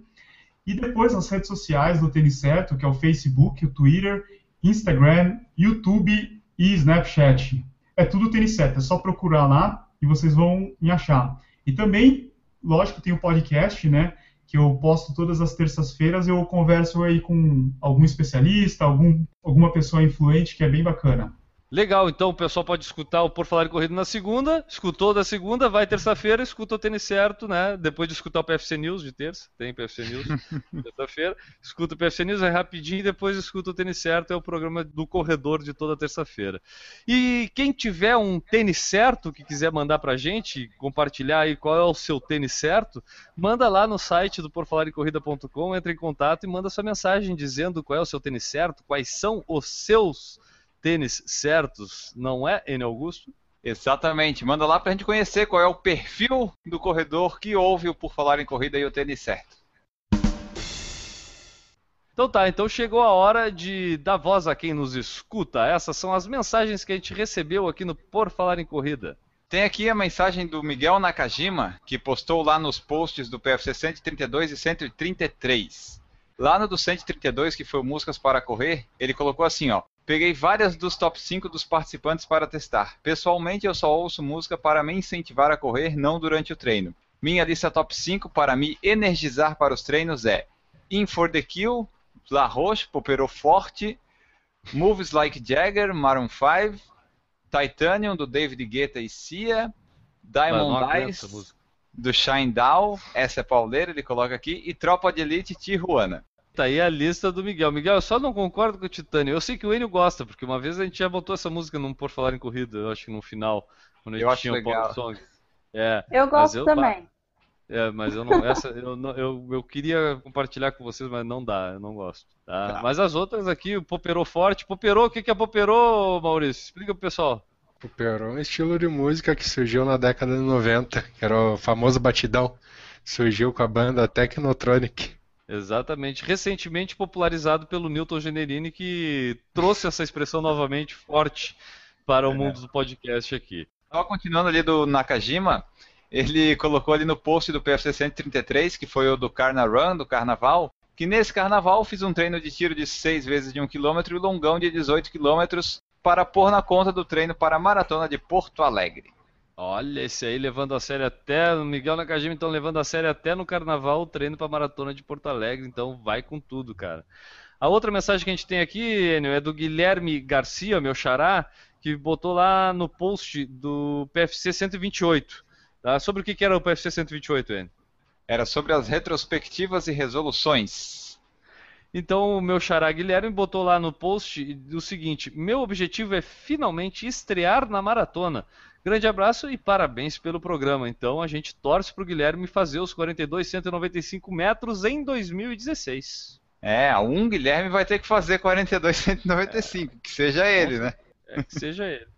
E depois as redes sociais do Tênis Certo, que é o Facebook, o Twitter, Instagram, YouTube e Snapchat. É tudo Tênis Certo, é só procurar lá e vocês vão me achar. E também, lógico, tem o podcast, né? Que eu posto todas as terças-feiras, eu converso aí com algum especialista, algum, alguma pessoa influente que é bem bacana. Legal, então o pessoal pode escutar o Por Falar em Corrida na segunda, escutou da segunda, vai terça-feira, escuta o Tênis Certo, né? Depois de escutar o PFC News de terça, tem PFC News terça-feira, escuta o PFC News, é rapidinho, depois escuta o Tênis Certo, é o programa do corredor de toda terça-feira. E quem tiver um tênis certo que quiser mandar pra gente, compartilhar aí qual é o seu tênis certo, manda lá no site do porfalarincorrida.com, entra em contato e manda sua mensagem dizendo qual é o seu tênis certo, quais são os seus tênis certos, não é, N. Augusto? Exatamente. Manda lá pra gente conhecer qual é o perfil do corredor que ouve o Por Falar em Corrida e o tênis certo. Então tá, então chegou a hora de dar voz a quem nos escuta. Essas são as mensagens que a gente recebeu aqui no Por Falar em Corrida. Tem aqui a mensagem do Miguel Nakajima, que postou lá nos posts do PFC 132 e 133. Lá no do 132, que foi o Músicas para Correr, ele colocou assim, ó. Peguei várias dos top 5 dos participantes para testar. Pessoalmente, eu só ouço música para me incentivar a correr, não durante o treino. Minha lista top 5 para me energizar para os treinos é In for the Kill, La Roche, Popero Forte, Moves Like Jagger, Maroon 5, Titanium, do David Guetta e Cia, Diamond Eyes, do Shine Down, essa é pauleira, ele coloca aqui, e Tropa de Elite Tijuana. Tá aí a lista do Miguel. Miguel, eu só não concordo com o Titânio. Eu sei que o Enio gosta, porque uma vez a gente já botou essa música num Por Falar em Corrida, eu acho que no final, quando a gente Eu tinha o. Power Song. É, Eu gosto eu- também. É, mas eu não. Essa, eu, não- eu, eu queria compartilhar com vocês, mas não dá, eu não gosto. tá? Tá. Mas as outras aqui, o Poperô Forte. Poperô, o que, que é Poperô, Maurício? Explica pro pessoal. O Perón é um estilo de música que surgiu na década de 90, que era o famoso batidão. Surgiu com a banda Technotronic. Exatamente. Recentemente popularizado pelo Newton Generini, que trouxe essa expressão novamente forte para o mundo do podcast aqui. Continuando ali do Nakajima, ele colocou ali no post do PFC 133, que foi o do Carna Run, do carnaval, que nesse carnaval fiz um treino de tiro de 6 vezes de 1 km e longão de 18 km para pôr na conta do treino para a maratona de Porto Alegre. Olha, esse aí levando a sério até. O Miguel Nakajima, então, levando a sério até no carnaval o treino para maratona de Porto Alegre. Então, vai com tudo, cara. A outra mensagem que a gente tem aqui, Enio, é do Guilherme Garcia, meu xará, que botou lá no post do PFC 128. Tá? Sobre o que era o PFC 128, Enio? Era sobre as retrospectivas e resoluções. Então, o meu xará Guilherme botou lá no post o seguinte: Meu objetivo é finalmente estrear na maratona. Grande abraço e parabéns pelo programa. Então, a gente torce pro Guilherme fazer os 42,195 metros em 2016. É, um Guilherme vai ter que fazer 42,195, que seja ele, né? É que seja ele.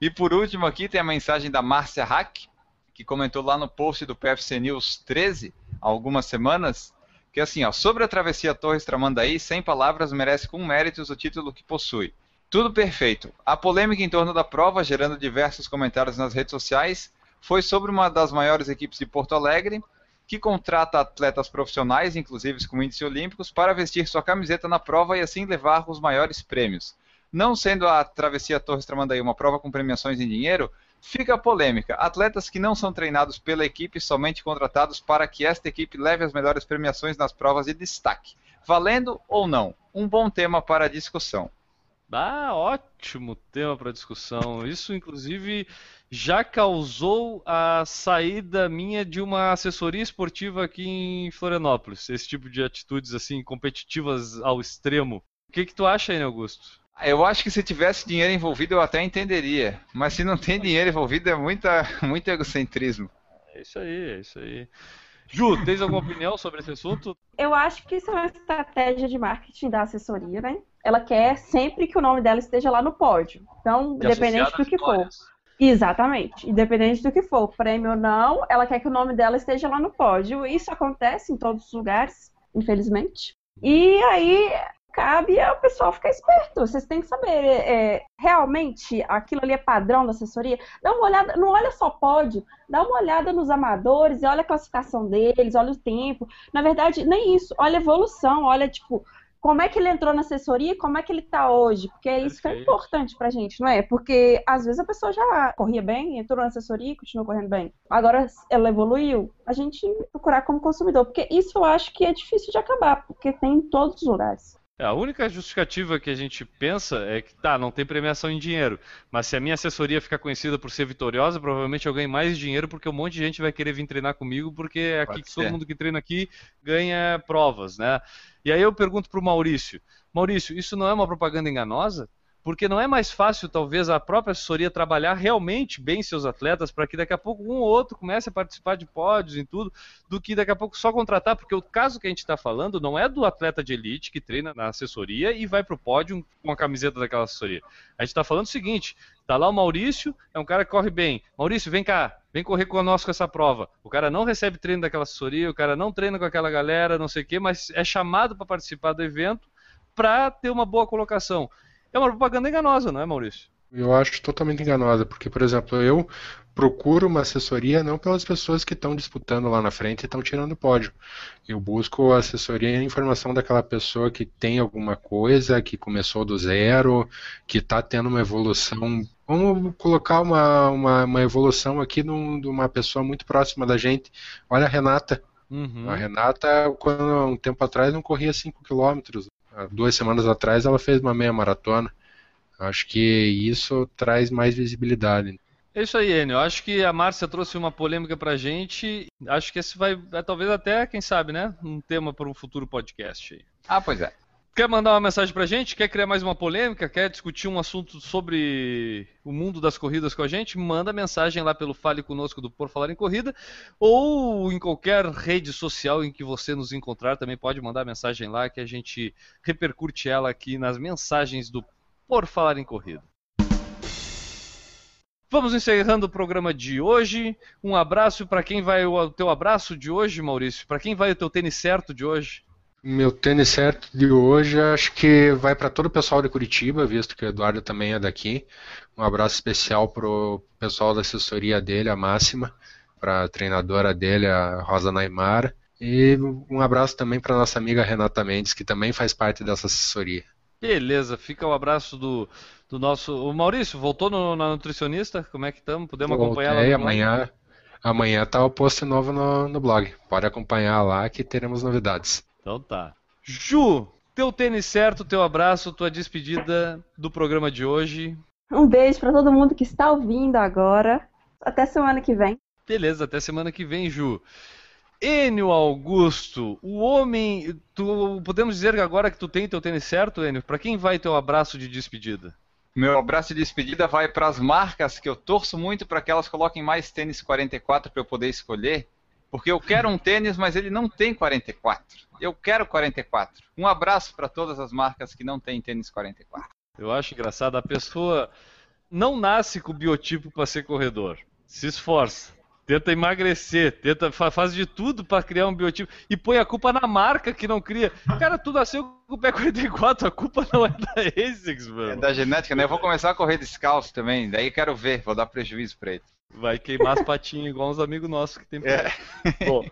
E por último aqui tem a mensagem da Márcia Hack, que comentou lá no post do PFC News 13, há algumas semanas, Que assim, ó, sobre a travessia Torres Tramandaí, sem palavras, merece com méritos o título que possui. Tudo perfeito. A polêmica em torno da prova, gerando diversos comentários nas redes sociais, foi sobre uma das maiores equipes de Porto Alegre, que contrata atletas profissionais, inclusive com índice olímpicos, para vestir sua camiseta na prova e assim levar os maiores prêmios. Não sendo a Travessia Torres Tramandaí uma prova com premiações em dinheiro, fica a polêmica. Atletas que não são treinados pela equipe, somente contratados para que esta equipe leve as melhores premiações nas provas de destaque. Valendo ou não? Um bom tema para discussão. Ah, ótimo tema para discussão. Isso, inclusive, já causou a saída minha de uma assessoria esportiva aqui em Florianópolis. Esse tipo de atitudes assim competitivas ao extremo. O que, que tu acha aí, Augusto? Eu acho que se tivesse dinheiro envolvido eu até entenderia. Mas se não tem dinheiro envolvido é muita, muito egocentrismo. É isso aí, é isso aí. Ju, tens alguma opinião sobre esse assunto? Eu acho que isso é uma estratégia de marketing da assessoria, né? Ela quer sempre que o nome dela esteja lá no pódio. Então, De independente do que for. Exatamente. Independente do que for, prêmio ou não, ela quer que o nome dela esteja lá no pódio. Isso acontece em todos os lugares, infelizmente. E aí cabe ao pessoal ficar esperto. Vocês têm que saber, é, realmente aquilo ali é padrão da assessoria? Dá uma olhada, não olha só pódio, dá uma olhada nos amadores, e olha a classificação deles, olha o tempo. Na verdade, nem isso, olha a evolução, olha, tipo, como é que ele entrou na assessoria e como é que ele tá hoje. Porque é isso que é importante pra gente, não é? Porque às vezes a pessoa já corria bem, entrou na assessoria e continuou correndo bem. Agora ela evoluiu, a gente procurar como consumidor. Porque isso eu acho que é difícil de acabar, porque tem em todos os lugares. É, a única justificativa que a gente pensa é que, tá, não tem premiação em dinheiro, mas se a minha assessoria ficar conhecida por ser vitoriosa, provavelmente eu ganho mais dinheiro porque um monte de gente vai querer vir treinar comigo, porque é aqui Pode que todo mundo que treina aqui ganha provas, né? E aí eu pergunto pro Maurício, Maurício, isso não é uma propaganda enganosa? Porque não é mais fácil, talvez, a própria assessoria trabalhar realmente bem seus atletas para que daqui a pouco um ou outro comece a participar de pódios e tudo, do que daqui a pouco só contratar, porque o caso que a gente está falando não é do atleta de elite que treina na assessoria e vai pro pódio com a camiseta daquela assessoria. A gente está falando o seguinte: tá lá o Maurício, é um cara que corre bem. Maurício, vem cá, vem correr conosco essa prova. O cara não recebe treino daquela assessoria, o cara não treina com aquela galera, não sei o quê, mas é chamado para participar do evento para ter uma boa colocação. É uma propaganda enganosa, não é, Maurício? Eu acho totalmente enganosa, porque, por exemplo, eu procuro uma assessoria não pelas pessoas que estão disputando lá na frente e estão tirando pódio. Eu busco a assessoria e a informação daquela pessoa que tem alguma coisa, que começou do zero, que está tendo uma evolução. Vamos colocar uma, uma, uma evolução aqui num- de uma pessoa muito próxima da gente. Olha a Renata. Uhum. A Renata, quando, um tempo atrás, não corria 5 quilômetros. Há Duas semanas atrás, ela fez uma meia maratona. Acho que isso traz mais visibilidade. É isso aí, Enio. Eu acho que a Márcia trouxe uma polêmica pra gente. Acho que esse vai, é, talvez até, quem sabe, né? Um tema para um futuro podcast aí. Ah, pois é. Quer mandar uma mensagem pra gente? Quer criar mais uma polêmica? Quer discutir um assunto sobre o mundo das corridas com a gente? Manda mensagem lá pelo Fale Conosco do Por Falar em Corrida ou em qualquer rede social em que você nos encontrar. Também pode mandar mensagem lá que a gente repercute ela aqui nas mensagens do Por Falar em Corrida. Vamos encerrando o programa de hoje. Um abraço para quem vai o teu abraço de hoje, Maurício. Para quem vai o teu tênis certo de hoje? Meu tênis certo de hoje, acho que vai para todo o pessoal de Curitiba, visto que o Eduardo também é daqui. Um abraço especial pro pessoal da assessoria dele, a Máxima, para a treinadora dele, a Rosa Naimara. E um abraço também para nossa amiga Renata Mendes, que também faz parte dessa assessoria. Beleza, fica o abraço do, do nosso. O Maurício, voltou no, na nutricionista? Como é que estamos? Podemos acompanhar Voltei, lá no blog? amanhã, amanhã tá o post novo no, no blog. Pode acompanhar lá que teremos novidades. Então tá. Ju, teu tênis certo, teu abraço, tua despedida do programa de hoje. Um beijo pra todo mundo que está ouvindo agora. Até semana que vem. Beleza, até semana que vem, Ju. Enio Augusto, o homem. Tu, podemos dizer agora que tu tem teu tênis certo, Enio? Pra quem vai teu abraço de despedida? Meu abraço de despedida vai para as marcas que eu torço muito para que elas coloquem mais tênis 44 para eu poder escolher. Porque eu quero um tênis, mas ele não tem 44. Eu quero 44. Um abraço para todas as marcas que não têm tênis 44. Eu acho engraçado, a pessoa não nasce com o biotipo para ser corredor. Se esforça. Tenta emagrecer, tenta faz de tudo para criar um biotipo e põe a culpa na marca que não cria. Cara, tu nasceu com o pé 44, a culpa não é da ASICS, mano. É da genética, né? Eu vou começar a correr descalço também, daí quero ver, vou dar prejuízo pra ele. Vai queimar as patinhas igual uns amigos nossos que tem. É. Bom,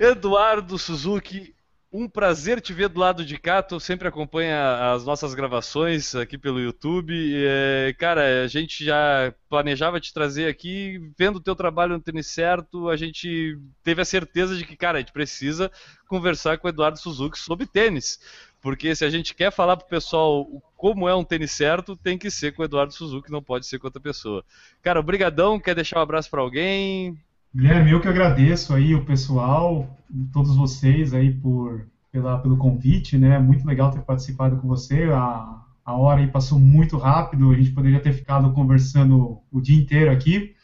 Eduardo Suzuki, um prazer te ver do lado de cá. Tu sempre acompanha as nossas gravações aqui pelo YouTube. É, cara, a gente já planejava te trazer aqui, vendo o teu trabalho no tênis certo, a gente teve a certeza de que, cara, a gente precisa conversar com o Eduardo Suzuki sobre tênis. Porque se a gente quer falar pro pessoal como é um tênis certo, tem que ser com o Eduardo Suzuki, não pode ser com outra pessoa. Cara, obrigadão. Quer deixar um abraço para alguém? Guilherme, eu que agradeço aí o pessoal, todos vocês aí por, pela, pelo convite, né? Muito legal ter participado com você. A, a hora aí passou muito rápido, a gente poderia ter ficado conversando o dia inteiro aqui.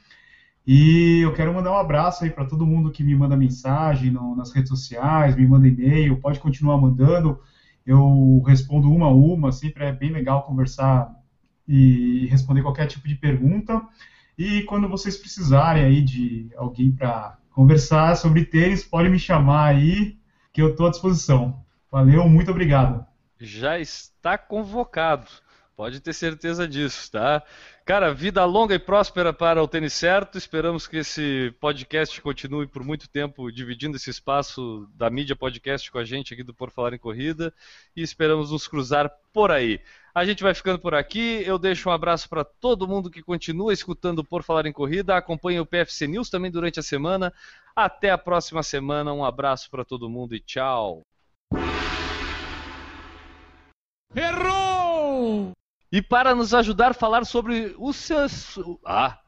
E eu quero mandar um abraço aí para todo mundo que me manda mensagem no, nas redes sociais, me manda e-mail, pode continuar mandando. Eu respondo uma a uma, sempre é bem legal conversar e responder qualquer tipo de pergunta. E quando vocês precisarem aí de alguém para conversar sobre tênis, pode me chamar aí, que eu estou à disposição. Valeu, muito obrigado. Já está convocado. Pode ter certeza disso, tá? Cara, vida longa e próspera para o Tênis Certo. Esperamos que esse podcast continue por muito tempo dividindo esse espaço da mídia podcast com a gente aqui do Por Falar em Corrida e esperamos nos cruzar por aí. A gente vai ficando por aqui. Eu deixo um abraço para todo mundo que continua escutando Por Falar em Corrida. Acompanhe o PFC News também durante a semana. Até a próxima semana. Um abraço para todo mundo e tchau. Errou! E para nos ajudar a falar sobre os seus. Ah!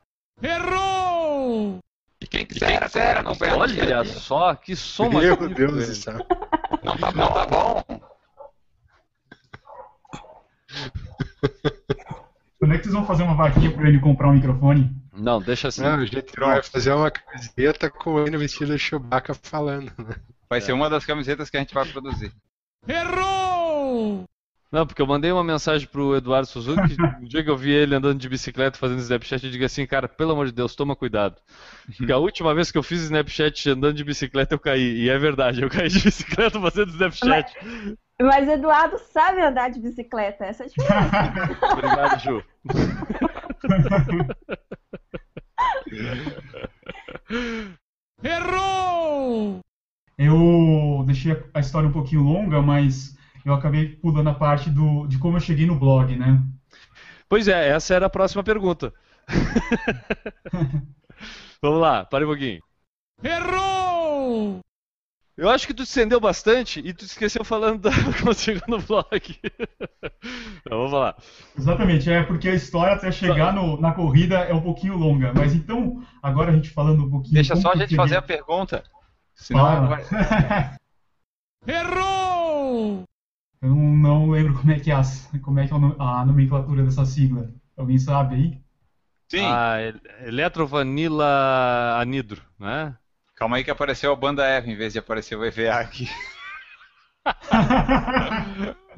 Errou! E quem quiser, quiser não Olha só, que som Meu Deus do céu. Não tá, não tá bom. Quando é que vocês vão fazer uma vaquinha para ele comprar um microfone? Não, deixa assim. Não, a gente vai fazer uma camiseta com o N vestido de Chewbacca falando. Né? Vai ser uma das camisetas que a gente vai produzir. Errou! Não, porque eu mandei uma mensagem pro Eduardo Suzuki, no dia que eu vi ele andando de bicicleta fazendo Snapchat, eu digo assim, cara, pelo amor de Deus, toma cuidado. Porque a última vez que eu fiz Snapchat andando de bicicleta, eu caí. E é verdade, eu caí de bicicleta fazendo Snapchat. Mas, mas Eduardo sabe andar de bicicleta, essa é a diferença. Obrigado, Ju. Errou! Eu deixei a história um pouquinho longa, mas eu acabei pulando a parte do, de como eu cheguei no blog, né? Pois é, essa era a próxima pergunta. Vamos lá, para um pouquinho. Errou! Eu acho que tu estendeu bastante e tu esqueceu falando da como chegou no blog. então, vamos lá. Exatamente, é porque a história até chegar no, na corrida é um pouquinho longa. Mas então, agora a gente falando um pouquinho. Deixa só a gente fazer a pergunta. Senão Fala. Errou! Eu não, não lembro como é que é, a, como é, que é a nomenclatura dessa sigla. Alguém sabe aí? Sim. Ah, Eletrovanila Anidro, né? Calma aí que apareceu a banda F em vez de aparecer o EVA aqui.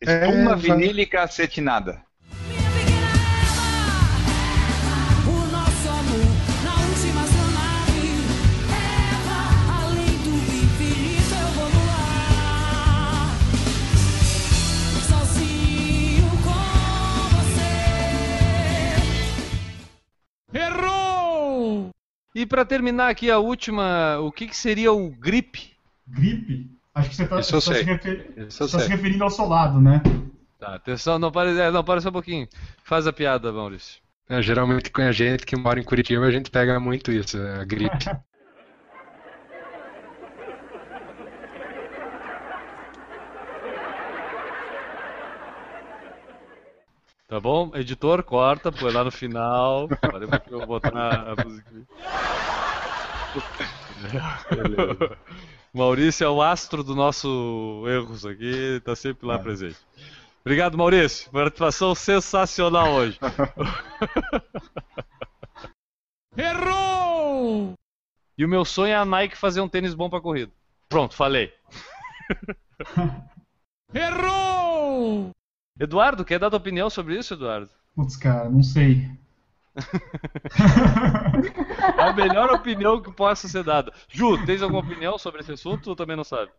Espuma É, vinílica acetinada. E para terminar aqui a última, o que, que seria o grip? Gripe? Acho que você está Isso eu se, refer- tá se referindo ao solado, né? Tá, atenção, não para, é, não para só um pouquinho. Faz a piada, Maurício. É, geralmente com a gente que mora em Curitiba a gente pega muito isso, a gripe. Tá bom? Editor, corta, põe lá no final. Parei pra eu botar na a música. Beleza. Maurício é o astro do nosso erros aqui, tá sempre lá presente. Obrigado, Maurício. Participação sensacional hoje. Errou! E o meu sonho é a Nike fazer um tênis bom pra corrida. Pronto, falei. Errou! Eduardo, quer dar tua opinião sobre isso, Eduardo? Putz, cara, não sei. É a melhor opinião que possa ser dada. Ju, tens alguma opinião sobre esse assunto ou também não sabe?